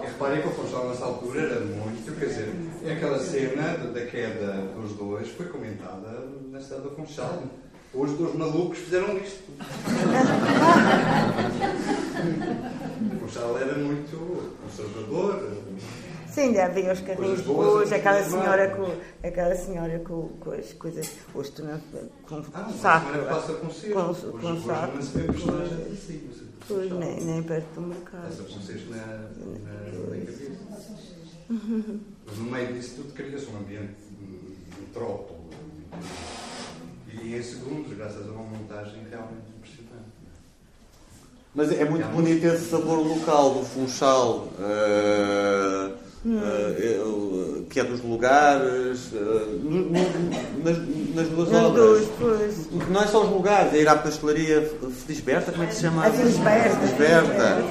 Reparem que o Funchal nessa altura era muito, quer dizer, aquela cena da queda dos dois foi comentada na cidade do Funchal. Os dois malucos fizeram isto. o Funchal era muito conservador.
Sim, ainda havia os carrinhos
boas,
aquela senhora com, aquela senhora com, com as coisas, os torna- com
Ah,
saco.
passa com.
Com,
Hoje-
com
hoje
saco.
não se vê personagem assim, você-
Pois, nem, nem perto do mercado.
Passa com cesto na, na, na cabeça. Mas no meio disso tudo cria-se um ambiente troco. E em segundos, graças a uma montagem realmente impressionante.
Mas é muito bonito esse sabor local do Funchal, eh, eh, que é dos lugares, eh, no- no- nas, nas duas
Nas
obras.
duas, pois.
Não é só os lugares, é ir à pastelaria Felisberta, como é que se chama?
A Felisberta.
Felisberta.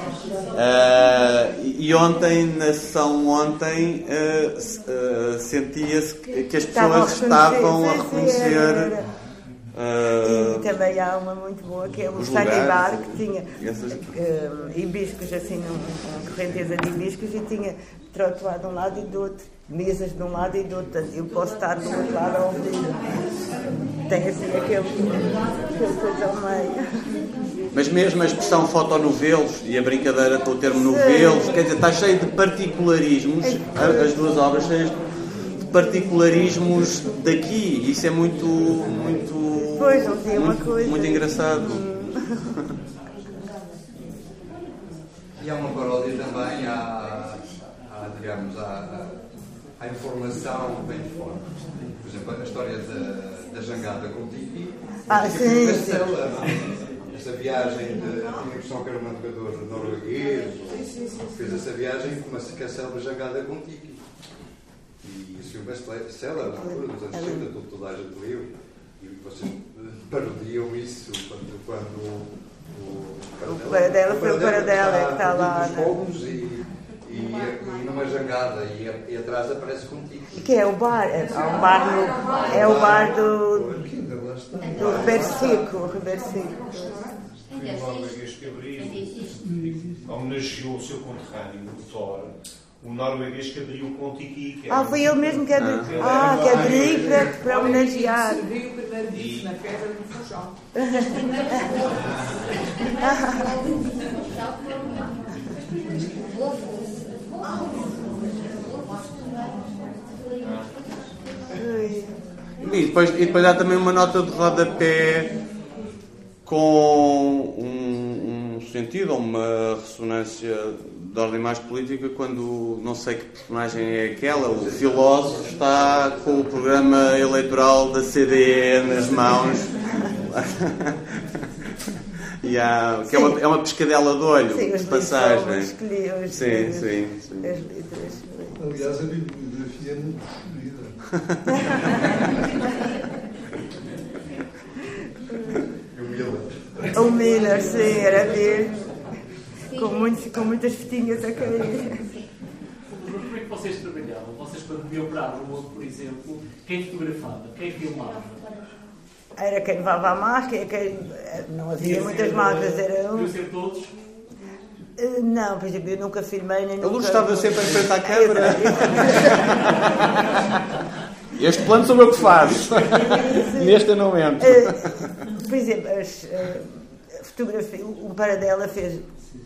E ontem, na sessão ontem, se- sentia-se que as
Estavam a
pessoas estavam a
reconhecer,
eh,
E também há uma muito boa que é o
Os
Sunny
lugares,
Bar, que tinha
essas-
eh, hibiscos, assim, uma correnteza de hibiscos e tinha trotuar de um lado e do outro, mesas de um lado e do outro. Eu posso estar do outro lado a ouvir. Tem assim aquele, aquele coisa ao meio.
Mas mesmo a expressão fotonovelos e a brincadeira com o termo novelos, quer dizer, está cheio de particularismos, a- as duas obras cheias de particularismos daqui. Isso é muito, muito,
Pois, não tinha uma
muito,
coisa.
muito engraçado.
E há uma paródia também à, à digamos, à, à informação de fora. Por exemplo, a história da, da jangada com o Tiki.
Ah,
o
sim,
é? Essa viagem, de, tinha a impressão que era um navegador norueguês, fez essa viagem com uma que a célebre jangada com Tiki. E foi um best-seller na altura, nos anos 60, todo- toda a gente leu. Parodiam isso quando, quando o,
O Paradela foi o Paradela que está lá,
Dos
né?
fogos e, e, e numa jangada e, e atrás aparece contigo.
Que é o bar, é, um bar no, é o bar do,
Que ainda lá está.
do Ribeiro Seco, o Ribeiro Seco.
Ainda
Foi que
Ainda
abriu,
existe.
homenageou o seu conterrâneo, o Thor, o norueguês que abriu o Contiki. que era
Ah, foi ele mesmo que abriu.
Ah.
Ah, que abriu para, para homenagear.
Serviu o primeiro disco na pedra no Funchal.
E depois, e depois há também uma nota de rodapé com um, um sentido uma ressonância de ordem mais política quando não sei que personagem é aquela, o filósofo está com o programa eleitoral da CDE nas mãos. E há, que é uma, é uma pescadela de olho,
Sim,
de
os
passagem.
livros escolhi os,
Sim,
os,
sim, sim.
as letras.
Aliás, a bibliografia é muito escolhida.
E o Miller.
O Miller, sim, era mesmo. Com, muitos, com muitas fitinhas a cair.
Como é que vocês trabalhavam? Vocês, quando iam para a rua, por exemplo, quem fotografava? Quem filmava?
Era quem levava a máscara, quem, não havia muitas máscaras, era um.
Deviam ser todos?
Eh, Não, por exemplo, eu nunca filmei nem
A
nunca.
luz estava sempre em frente à
É,
câmara. Este plano sou eu que faço. Neste eu não entro.
Eh, por exemplo, as, eh, a fotografia, o o Paradela fez,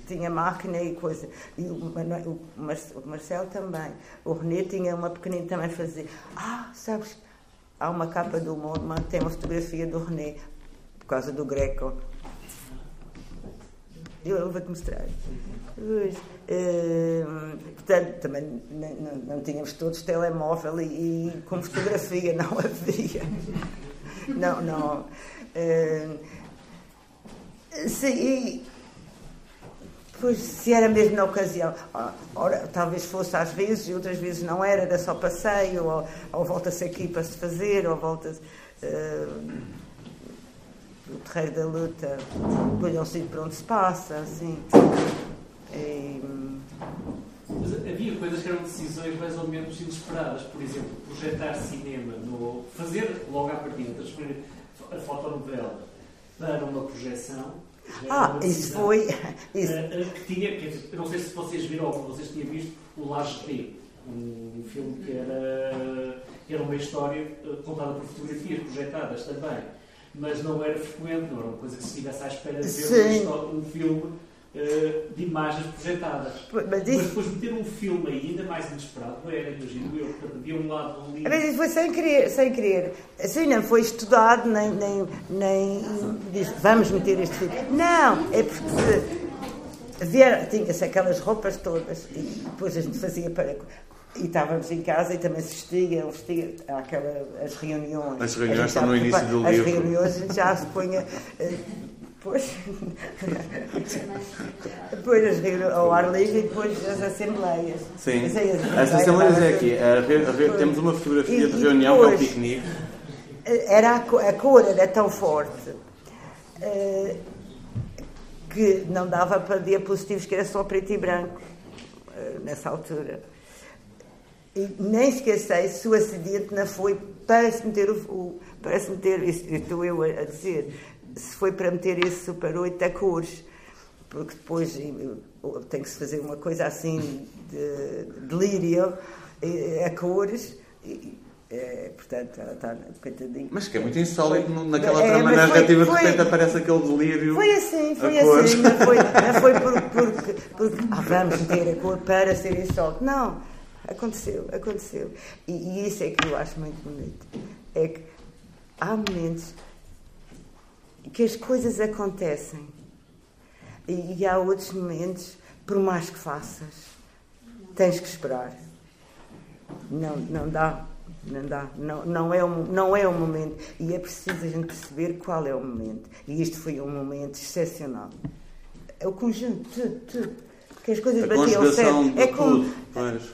tinha máquina e coisa, e o, Mano- o Mar- o Marcelo também. O René tinha uma pequenina também fazer. Ah, sabes, há uma capa do que tem uma fotografia do René, por causa do Greco. Eu, vou-te mostrar. Pois, eh, portanto, também não, não- não tínhamos todos telemóvel e, e com fotografia, não havia. Não, não. eh, sim, pois, se era mesmo na ocasião, ah, ora, talvez fosse às vezes e outras vezes não era, era só passeio, ou, ou volta-se aqui para se fazer, ou volta-se. eh, o terreiro da luta, um sítio para onde se passa, assim. E,
Mas havia coisas que eram decisões mais ou menos inesperadas. Por exemplo, projetar cinema, no, fazer logo à partida, transferir a fotonovela para uma projeção.
Ah, isso foi. Isso,
Eh, eh, que tinha, quer dizer, não sei se vocês viram ou vocês tinham visto o Laje T, um filme que era, que era uma história eh, contada por fotografias projetadas também, mas não era frequente, não era uma coisa que se estivesse à espera de ver
Sim.
um filme eh, de imagens projetadas.
Mas
Mas depois meter um filme aí, ainda mais inesperado, era, imagino eu, portanto, havia um lado ali.
mas isso foi sem querer, sem querer. Assim, não foi estudado, nem, nem, nem disse, vamos meter este filme. Não, é porque tinha-se aquelas roupas todas e depois a gente fazia para. E estávamos em casa e também se vestia aquela, as reuniões.
As reuniões
A gente
estão
já
no início do
As
livro.
reuniões a gente já se punha. Eh, Depois, as ao ar livre e depois as assembleias.
Sim.
Mas aí as
As assembleias é aqui. A re- a re- temos uma fotografia
E-
de reunião que é o piquenique.
era a, co- a cor era tão forte eh, que não dava para diapositivos que era só preto e branco eh, nessa altura. E nem esquecei se o acidente não foi para se meter o, o- para se meter, estou eu a, a dizer, se foi para meter esse Super 8 a cores, porque depois tem que se fazer uma coisa assim de delírio a cores, e, eh, portanto ela está coitadinha.
Mas que é muito insólito no- naquela
É,
trama
foi-
narrativa de
foi-
repente aparece aquele delírio.
Foi assim, foi assim. Não foi, não foi por, porque, porque ah, vamos meter a cor para ser insólito. Não, aconteceu, aconteceu. E, e isso é que eu acho muito bonito. É que há momentos que as coisas acontecem e, e há outros momentos, por mais que faças, tens que esperar. Não, não dá, não dá, não, não, é um, não é um momento. E é preciso a gente perceber qual é o momento. E isto foi um momento excepcional. É o conjunto, tudo, tudo. Que as coisas
A
batiam certo. É como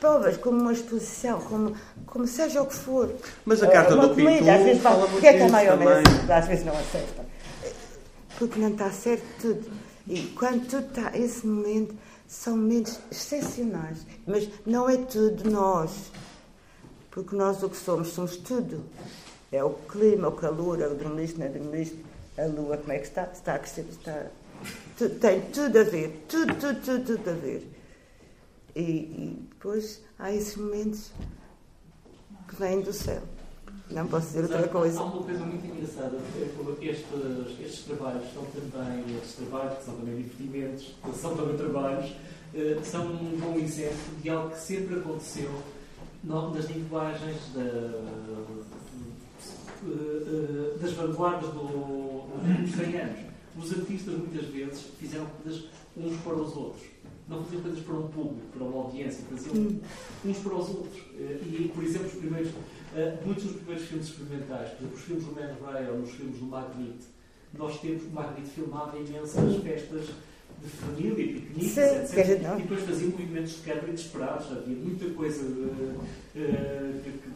provas, como uma exposição, como, como seja o que for.
Mas a carta
uma
do
comida, às vezes
fala
porque é que a maionese
também.
às vezes não acerta? Porque não está certo tudo. E quando tudo está, esse momento, são momentos excepcionais. Mas não é tudo nós. Porque nós o que somos, somos tudo. É o clima, o calor, é o não é dormiste, a lua, como é que está? Está a crescer, está. Tudo, tem tudo a ver, tudo, tudo, tudo, tudo a ver. E, e depois há esses momentos que vêm do céu. Não posso dizer outra coisa.
Há uma coisa muito engraçada, é porque estes, estes trabalhos são também, estes trabalhos que são também divertimentos, que são também trabalhos, eh, são um bom exemplo de algo que sempre aconteceu nas linguagens da- eh, eh, das vanguardas do- dos 100 anos. Os artistas muitas vezes fizeram coisas uns para os outros. Não faziam coisas para um público, para uma audiência, faziam uns para os outros. E, por exemplo, os primeiros, eh, muitos dos primeiros filmes experimentais, por exemplo, os filmes do Man Ray ou nos filmes do Magritte, nós temos, o Magritte filmava imensas festas de família, piqueniques, etc.
não-
E depois fazia movimentos de câmara inesperados, havia muita coisa eh, eh, que, que-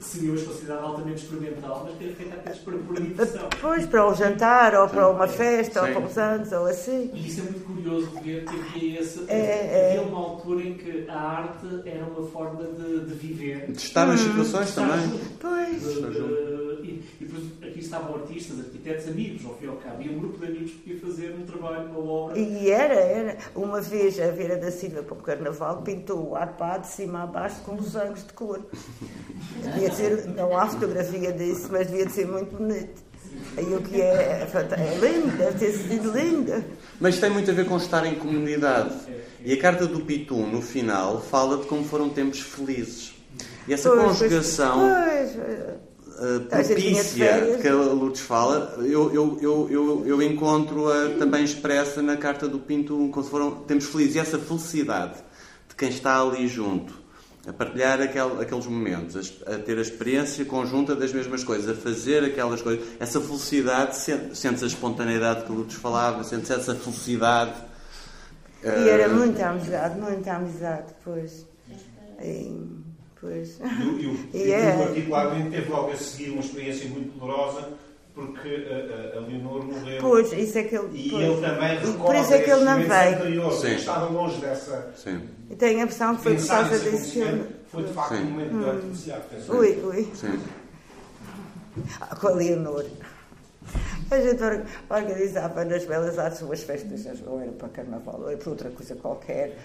seria hoje considerada altamente experimental, mas que era feita apenas por, por diversão.
Depois para um jantar, ou para uma festa, ou
Sim.
para uns anos, ou assim.
E isso é muito curioso ver que havia, esse,
É,
havia
é.
uma altura em que a arte era uma forma de, de viver.
De estar nas situações
Estar
também.
junto.
Pois.
De- de- e, e depois aqui estavam artistas, arquitetos, amigos, ao fim e ao cabo. E um grupo de amigos que podia fazer um trabalho, uma obra.
E era, era. Uma vez a Vera da Silva para o Carnaval pintou o arpado de cima a baixo com losangos de cor. Devia ser, não há fotografia disso, mas devia de ser muito bonito. Aí o que é, é, é lindo, deve ter sido linda.
Mas tem muito a ver com estar em comunidade. E a carta do Pitum, no final, fala de como foram tempos felizes. E essa
Pois, pois,
conjugação
Pois,
uh,
vinha de
propícia
férias.
que a Lourdes fala, eu, eu, eu, eu, eu encontro-a também expressa na carta do Pinto, como se foram tempos felizes. E essa felicidade de quem está ali junto, a partilhar aquel, aqueles momentos, a, a ter a experiência conjunta das mesmas coisas, a fazer aquelas coisas, essa felicidade, sen- sentes a espontaneidade que Lourdes falava, sentes essa felicidade.
e era
uh,
muita amizade, muita amizade, pois. E, pois.
E, o- e o,
E
e
é.
o particularmente teve logo a seguir uma experiência muito dolorosa porque a, a, Leonor morreu.
Pois, isso é que ele.
E
pois.
ele também recorda
Por isso é que ele não veio.
anteriores,
Sim.
longe dessa.
Sim,
E tenho a impressão que foi por causa ele.
acontecimento. Foi de facto
Sim.
um momento de artificial. penso eu.
Ui, ui.
sim.
Ah, com a Leonor. A gente or- organizava nas Belas Artes umas festas, ou era para carnaval, ou era para outra coisa qualquer.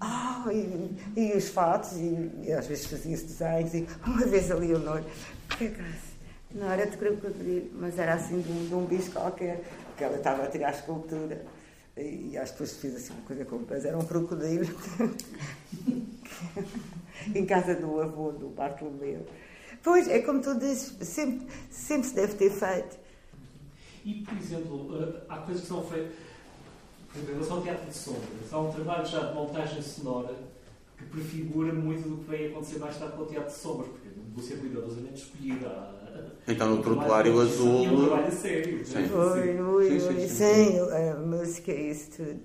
Ah, e, e os fatos, e, e às vezes fazia-se desenhos, e uma vez a Leonor, que graça, Não era de crocodilo, mas era assim de um, de um bicho qualquer, que ela estava a tirar a escultura. E acho que depois fiz assim uma coisa como, mas era um crocodilo. em casa do avô, do Bartolomeu. Pois, é como tu dizes, sempre, sempre se deve ter feito.
E, por exemplo, eh, há coisas que são feitas. Por exemplo, em relação ao teatro de sombras, há um trabalho já de montagem sonora que prefigura muito do que vai acontecer mais tarde com o teatro de sombras, porque ser cuidadosamente escolhido.
Então, no Trotuário Azul.
É um trabalho a sério.
Sim.
Foi, foi,
Sim, sim, sim,
Sim, a música e isso tudo.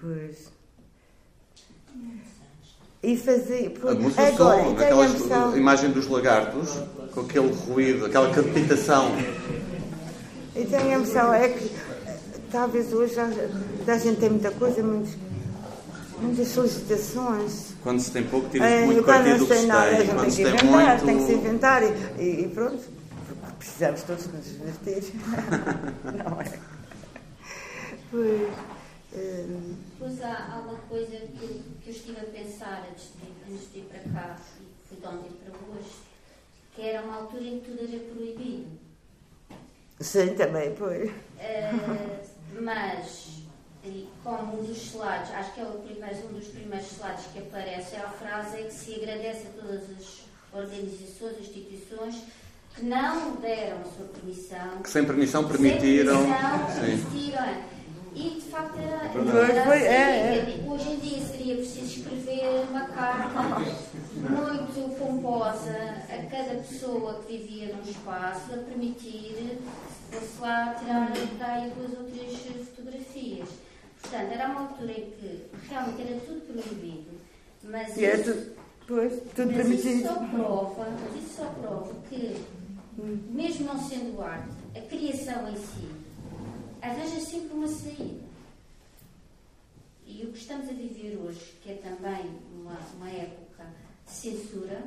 Pois. E fazia.
A música
Agora,
som,
a
aquela imagem dos lagartos, com aquele ruído, aquela crepitação.
E tenho a impressão, é que talvez hoje já a gente tem muita coisa, muitos, muitas solicitações.
Quando se tem pouco, tira-se
É,
muito
quando
partido
não se
que
tem
se
nada,
tem. Quando
tem
se
que
tem
inventar, tem que se
muito.
inventar e, e- pronto, precisamos todos nos divertir. Não é? Pois.
Depois há, há uma coisa que, eu- que eu estive a pensar antes de, antes de ir para cá, e fui de ontem para hoje, que era uma altura em que tudo era proibido.
sim, também, pois.
Eh, mas, e como um dos slides, acho que é o primeiro, um dos primeiros slides que aparece, é a frase em que se agradece a todas as organizações, instituições que não deram a sua permissão,
Que sem permissão permitiram.
sem permissão,
Sim.
permitiram. E de facto era,
Foi,
era
foi, é, é.
Hoje em dia seria preciso escrever uma carta muito pomposa a cada pessoa que vivia num espaço a permitir que fosse lá tirar daí duas ou três fotografias. Portanto, era uma altura em que realmente era tudo proibido, mas
E é
isso-
tudo, pois, tudo
mas isso
permitido.
só prova, mas isso só prova que, mesmo não sendo arte, a criação em si arranja sempre uma saída. E o que estamos a viver hoje, que é também uma, uma época de censura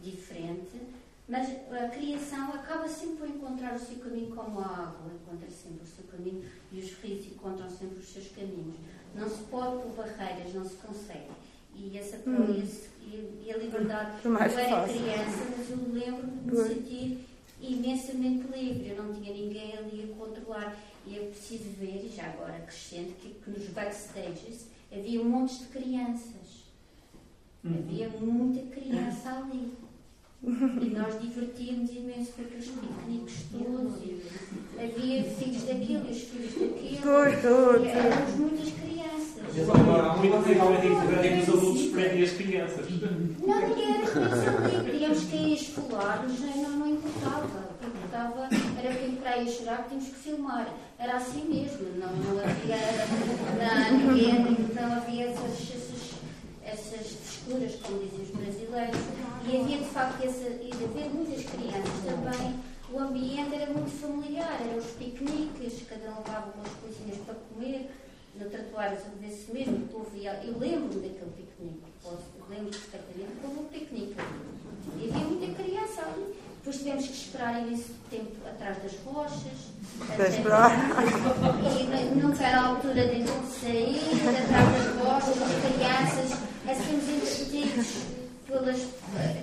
diferente, mas a criação acaba sempre por encontrar o seu caminho como a água encontra sempre o seu caminho e os rios encontram sempre os seus caminhos. Não se pode por barreiras, não se consegue. E, essa,
Hum.
e a liberdade. Eu era
fácil.
criança, mas eu lembro-me de me sentir imensamente livre. Eu não tinha ninguém ali a controlar. E é preciso ver, e já agora crescendo, que, que nos backstages havia um monte de crianças. Havia muita criança ali. E nós divertíamos imenso com aqueles piqueniques todos. E havia filhos daquilo e os filhos daquilo.
Pois, todos.
E éramos muitas crianças.
Agora, muito provavelmente importante que os adultos prendem as crianças.
Não, ninguém era criança ali. Queríamos que ia escolar, mas não, não importava. O que importava era quem para aí a chorar, tínhamos que filmar. Era assim mesmo. Não, não havia. Não, ninguém, não havia essas, essas, essas frescuras, como dizem os brasileiros. E havia de facto essa. E de haver muitas crianças também. O ambiente era muito familiar, eram os piqueniques, cada um levava umas coisinhas para comer. No tratuário vê-se mesmo que havia. Eu lembro-me daquele piquenique, posso, lembro perfeitamente como um piquenique. E havia muita criança ali. Depois tivemos que esperar imenso tempo atrás das rochas.
Esperar.
E nu- nunca era a altura de sair, atrás das rochas, as crianças, assim entretidos pelas,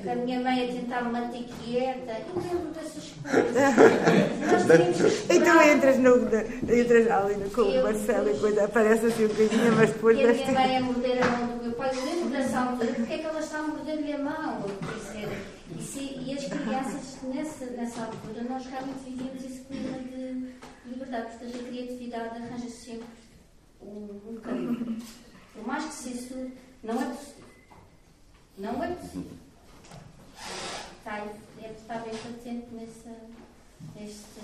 com a minha mãe a tentar me manter quieta. Eu lembro dessas coisas. Que
E
esperar.
entras, no, entras ali no, com o Marcelo e coisa, aparece assim um bocadinho, mas depois
E a minha mãe a morder a mão do meu pai, eu lembro dessa altura, porque é que ela está a morder-lhe a mão? E, se- e as crianças, nessa, nessa altura, nós realmente vivíamos esse clima de liberdade. Portanto, a criatividade arranja sempre um, um caminho. Por mais que se isso não é possível. Não é possível. Está, é estar bem patente nessa, neste.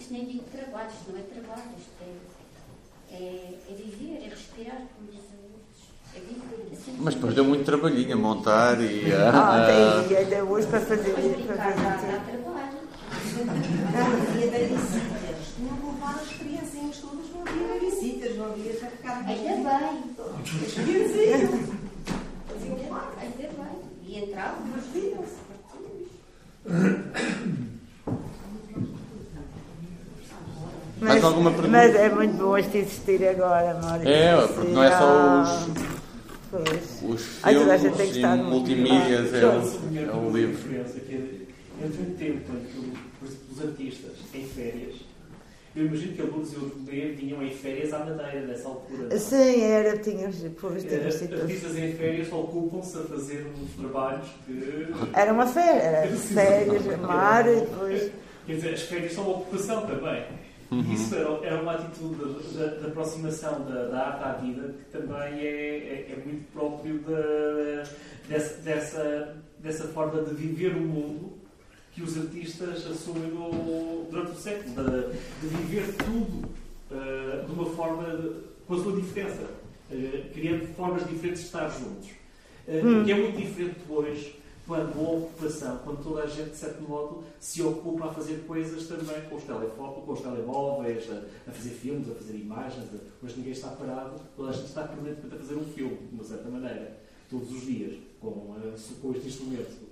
Isto nem digo trabalho, isto não é trabalho, isto é, é, é viver, é respirar, como outros. É viver. Assim,
Mas depois deu muito trabalhinho a montar e a.
Ah, e ainda hoje para fazer
Depois
para
brincar dá,
fazer
dá
tudo.
trabalho.
havia babysitters. Tinham que levar as criancinhas todas, não havia babysitters, não havia carregar
Ainda bem.
As crianças iam. Faziam lá.
Ainda bem. E entravam,
Divertiam-se.
Mais alguma pergunta?
Mas é muito bom este existir agora, Mário.
É, porque não é só os,
Pois.
os filmes e
estar no-
multimídias, é, o- é o livro.
Que é- entre o tempo em que os artistas em férias eu imagino que a Lourdes e o José vinham em férias à Madeira nessa altura.
Sim, era, tínhamos, depois tínhamos.
Artistas em férias ocupam-se a fazer uns trabalhos que.
Era uma férias, era férias, mar e depois.
Quer dizer, as férias são ocupação também. Uhum. Isso era uma atitude de, aproximação da, da, arte à vida que também é, é, é muito próprio de, dessa, dessa, dessa forma de viver o mundo que os artistas assumem durante o século, de, de viver tudo uh, de uma forma de, com a sua diferença, uh, criando formas diferentes de estar juntos. Uh, hum. Que é muito diferente hoje quando a ocupação, quando toda a gente, de certo modo, se ocupa a fazer coisas também com os, com os telemóveis, a, a, fazer filmes, a fazer imagens. A, hoje ninguém está parado, toda a gente está permanentemente a fazer um filme, de uma certa maneira, todos os dias, com, com este instrumento.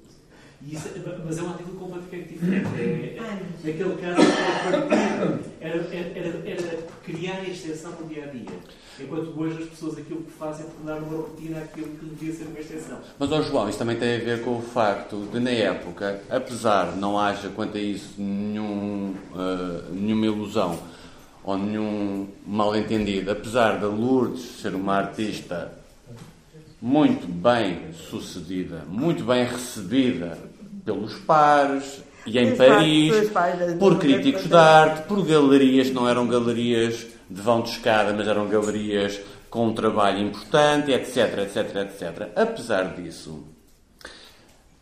Isso, mas é uma atitude completamente diferente. É, é, naquele caso, era, era, era, criar a extensão no dia a dia. Enquanto hoje as pessoas aquilo que fazem é tornar uma rotina aquilo que devia ser uma extensão.
Mas, ó João, isso também tem a ver com o facto de, na época, apesar de não haja quanto a isso nenhum, uh, nenhuma ilusão ou nenhum mal-entendido, apesar da Lourdes ser uma artista muito bem sucedida, muito bem recebida pelos pares e em Paris, por críticos de arte, por galerias que não eram galerias de vão de escada, mas eram galerias com um trabalho importante, etc, etc, etc. Apesar disso,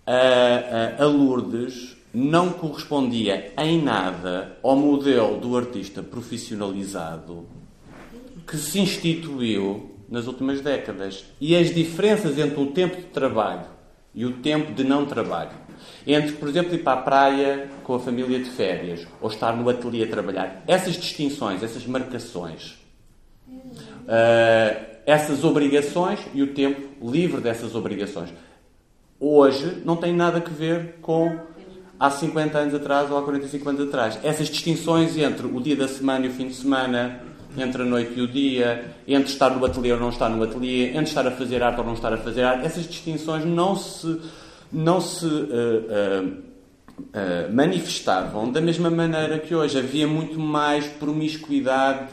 a, a, a Lourdes não correspondia em nada ao modelo do artista profissionalizado que se instituiu nas últimas décadas. E as diferenças entre o tempo de trabalho e o tempo de não trabalho, entre, por exemplo, ir para a praia com a família de férias ou estar no ateliê a trabalhar, essas distinções, essas marcações, uh, essas obrigações e o tempo livre dessas obrigações, hoje não tem nada a ver com há 50 anos atrás ou há 45 anos atrás. Essas distinções entre o dia da semana e o fim de semana, entre a noite e o dia, entre estar no ateliê ou não estar no ateliê, entre estar a fazer arte ou não estar a fazer arte, essas distinções não se, não se uh, uh, uh, manifestavam da mesma maneira que hoje. Havia muito mais promiscuidade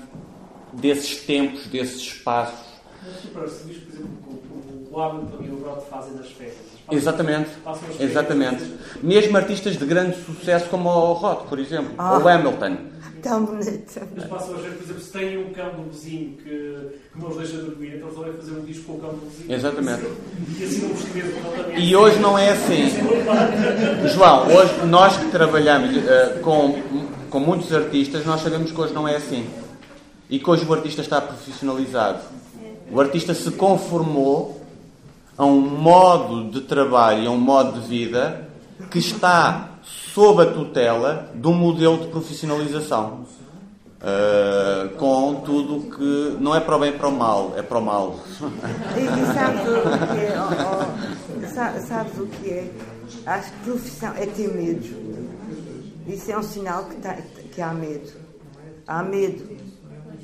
desses tempos, desses espaços.
Mas, por exemplo, o Hamilton e o fazem nas.
Exatamente. Exatamente. Mesmo artistas de grande sucesso como o Roth, por exemplo, ah. ou o Hamilton
Tão bonito.
Mas passam a ver, por exemplo, se tem um cão do vizinho que, que não os deixa dormir, então resolvem fazer um disco com o cão do vizinho.
Exatamente.
E assim não os
E hoje não é assim. João, hoje nós que trabalhamos uh, com, com muitos artistas, nós sabemos que hoje não é assim. E que hoje o artista está profissionalizado. O artista se conformou a um modo de trabalho, a um modo de vida que está sob a tutela de um modelo de profissionalização. Uh, com tudo que não é para o bem, é para o mal, é para o mal.
E, e sabes o que é? Oh, oh, sabes o que é? Acho que profissão é ter medo. Isso é um sinal que, tá, que há medo. Há medo.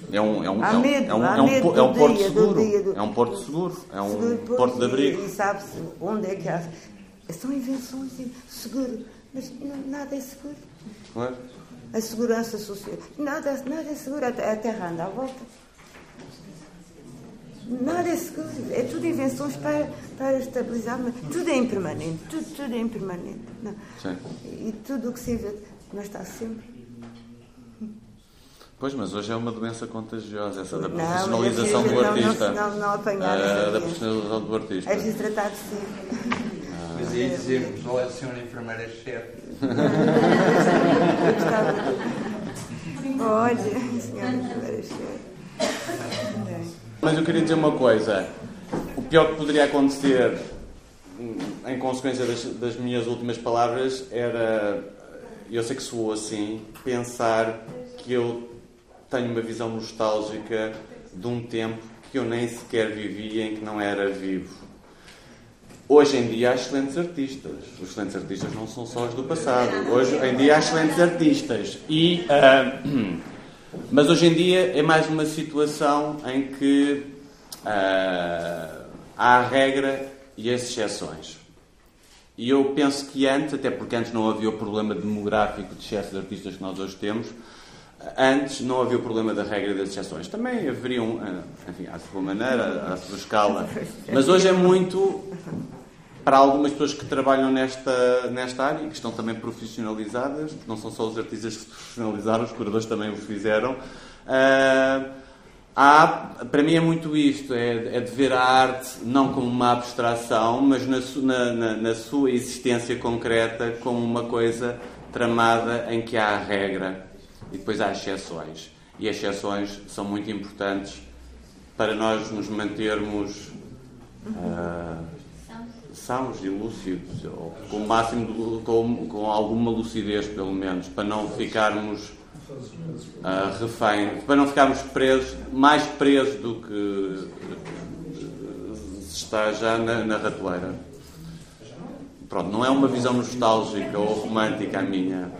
É um, é um, há medo, é um, é um, é um, é um porto seguro. É um porto seguro. É um seguro, porto de abrigo.
E, e sabes onde é que há. São invenções seguro mas nada é seguro.
Claro.
A segurança social. Nada, nada é seguro. A terra anda à volta. Nada é seguro. É tudo invenções para, para estabilizar. Mas tudo é impermanente. Tudo, tudo é impermanente. Não. Sim. E tudo o que se inventa. Mas está sempre.
Pois, mas hoje é uma doença contagiosa, essa da profissionalização não, do artista.
Não, não, não apanhar.
É, da profissionalização do artista.
É preciso tratar de si.
Aí dizemos, olha, senhora enfermeira-chefe.
Olha, senhora enfermeira-chefe.
Mas eu queria dizer uma coisa. O pior que poderia acontecer, em consequência das, das minhas últimas palavras, era, eu sei que soou assim, pensar que eu tenho uma visão nostálgica de um tempo que eu nem sequer vivia, em que não era vivo. Hoje em dia há excelentes artistas. Os excelentes artistas não são só os do passado. Hoje em dia há excelentes artistas. E, uh, mas hoje em dia é mais uma situação em que uh, há a regra e as exceções. E eu penso que antes, até porque antes não havia o problema demográfico de excesso de artistas que nós hoje temos, antes não havia o problema da regra das exceções. Também haveriam, ah, enfim, à sua maneira, à sua escala. Mas hoje é muito para algumas pessoas que trabalham nesta, nesta área e que estão também profissionalizadas, não são só os artistas que se profissionalizaram, os curadores também o fizeram. Uh, há, para mim é muito isto, é, é, de ver a arte não como uma abstração, mas na, na, na sua existência concreta como uma coisa tramada em que há a regra e depois há exceções. E as exceções são muito importantes para nós nos mantermos uh, sãos e lúcidos, ou com o máximo, com, com alguma lucidez pelo menos, para não ficarmos uh, refém, para não ficarmos presos, mais presos do que se está já na, na ratoeira. Pronto, não é uma visão nostálgica ou romântica a minha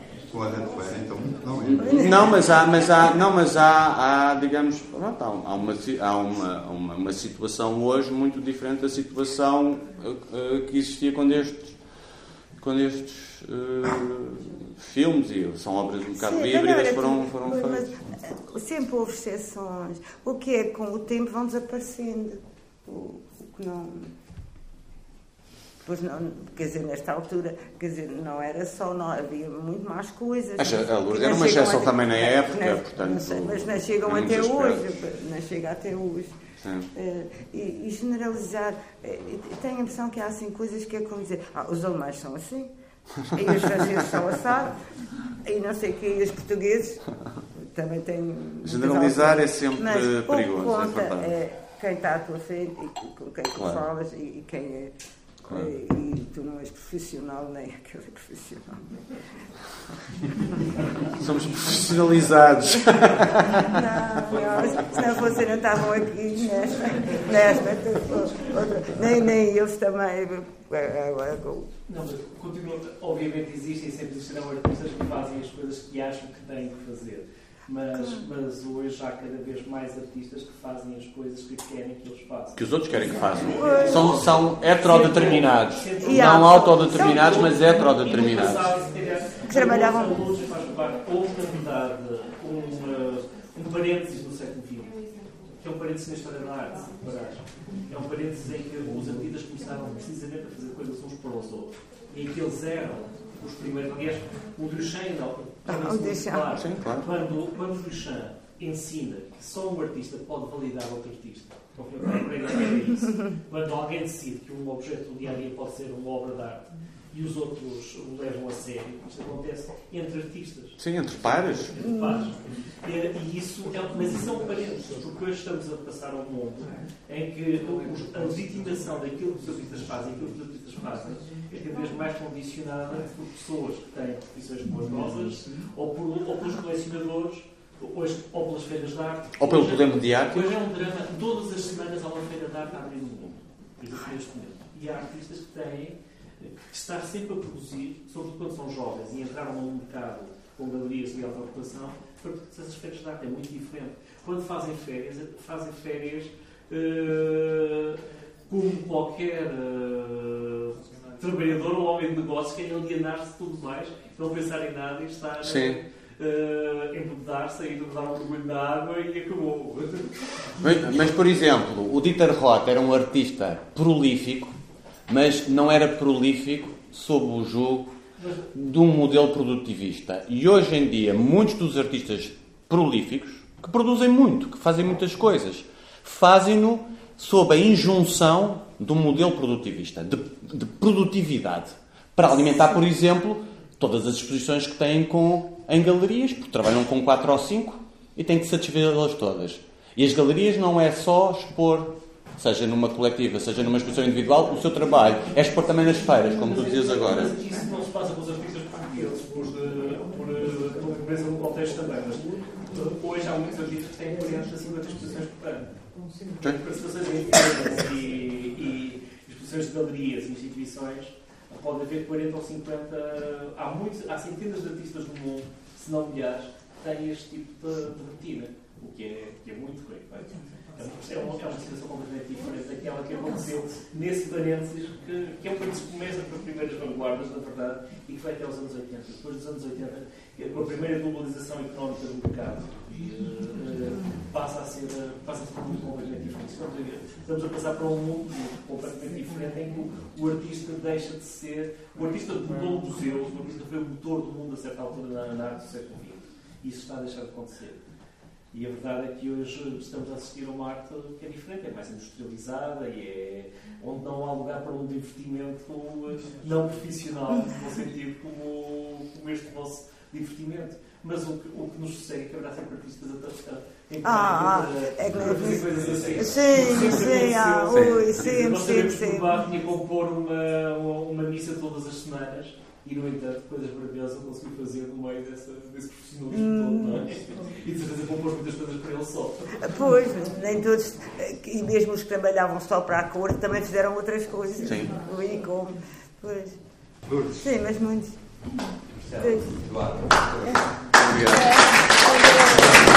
então não é.
Não, mas há, mas há, não, mas há, há digamos, pronto, há, uma, há uma, uma, uma, situação hoje muito diferente da situação uh, que existia quando estes, quando estes uh, filmes, e são obras um bocado Sim, híbridas, foram, foram feitas.
Sempre houve exceções. O que é com o tempo vão desaparecendo. O, o que não Pois não, quer dizer, nesta altura, quer dizer, não era só, não, havia muito mais coisas.
Mas a Lourdes era uma exceção também na época, não, portanto. Não
sei, mas não chegam até hoje, não chega até hoje. Uh, e, e, generalizar, uh, tenho a impressão que há assim coisas que é como dizer, ah, os alemães são assim, e os franceses são assado, e não sei o que, e os portugueses também têm.
Generalizar é sempre mas, perigoso.
É conta é, quem está à tua frente e com quem tu claro. falas e, e quem é Claro. E tu não és profissional, nem aquele é profissional.
Somos profissionalizados.
Não, não, se não estavam aqui nesta, nesta nem, nem eles também.
Não, mas continua, obviamente existem e sempre existirão artistas que fazem as coisas que acham que têm que fazer mas, mas hoje há cada vez mais artistas que fazem as coisas que querem que eles façam.
Que os outros querem que façam. São, são heterodeterminados. Não autodeterminados, mas heterodeterminados.
Que trabalhavam. Houve, na verdade, um, um parênteses no século XX, que é um parênteses na história da arte. É um parênteses em que os artistas começaram precisamente a fazer coisas uns para os outros. Em que eles eram os primeiros. Aliás, o Duchamp, não, ah, o Duchamp. Sim, claro. Quando, quando o Duchamp ensina que só um artista pode validar outro artista, quando alguém decide que um objeto do dia a dia pode ser uma obra de arte e os outros o levam a sério. Isto acontece entre artistas.
Sim, entre pares.
Entre pares. E, isso é, mas isso é um parênteses, porque hoje estamos a passar a um mundo em que a legitimação daquilo que os artistas fazem, aquilo que os artistas fazem, é cada vez mais condicionada por pessoas que têm profissões poderosas ou, por, ou pelos colecionadores Hoje, ou pelas feiras de arte.
Ou pelo poder mediático.
Hoje é um drama. Todas as semanas há uma feira de arte a abrir no mundo. Neste momento. E há artistas que têm que estar sempre a produzir, sobretudo quando são jovens e entraram num mercado com galerias de alta ocupação, porque essas férias de arte é muito diferente. Quando fazem férias, fazem férias uh, como qualquer uh, trabalhador ou homem de negócios que é alienar-se tudo mais, não pensar em nada e estar
Sim.
Uh, embebedar-se, a embebedar um mergulho na água e acabou.
Mas, mas, por exemplo, o Dieter Roth era um artista prolífico mas não era prolífico sob o jogo de um modelo produtivista. E hoje em dia, muitos dos artistas prolíficos, que produzem muito, que fazem muitas coisas, fazem-no sob a injunção de um modelo produtivista, de, de, produtividade, para alimentar, por exemplo, todas as exposições que têm com, em galerias, porque trabalham com quatro ou cinco e têm que satisfazê-las todas. E as galerias não é só expor seja numa coletiva, seja numa exposição individual, o seu trabalho é expor também nas feiras, como tu dizias agora.
Isso não se passa com os artistas portugueses, por, eh, por, eh, por pobreza no contexto também, mas hoje há muitos artistas que têm 40 a 50 exposições por ano. Participações em feiras e, exposições de galerias instituições, pode haver 40 ou 50. Há, muitos, há centenas de artistas no mundo, se não milhares, que têm este tipo de, de rotina, o que é, que é muito feito. É uma, é uma situação completamente diferente daquela que aconteceu nesse parênteses, que, que é um país que começa pelas primeiras vanguardas, na verdade, e que vai até aos anos 80. Depois dos anos 80, com a primeira globalização económica do mercado, uh, passa a ser, passa a ser muito completamente diferente. Estamos a passar para um mundo completamente diferente em que o, artista deixa de ser. O artista mudou museus, o artista foi o motor do mundo a certa altura na, na arte do século XX. Isso está a deixar de acontecer. E a verdade é que hoje estamos a assistir a uma arte que é diferente, é mais industrializada e é onde não há lugar para um divertimento não profissional, no sentido como, como este nosso divertimento. Mas o que, o que nos sucede é que haverá sempre artistas a, a,
ah, é que
não coisas assim.
Sim, sim, ah, ui, sim,
Nós
sim, sim.
que o tinha que compor uma missa todas as semanas e, no entanto, coisas maravilhosas eu consegui fazer no meio dessa, desse profissionalismo hum. todo, não é? E de certeza compôs muitas coisas para ele só.
Pois, nem todos, e mesmo os que trabalhavam só para a cor, também fizeram outras coisas.
Sim.
E como, pois.
Lourdes.
Sim, mas muitos.
Eduardo.
É. Obrigado.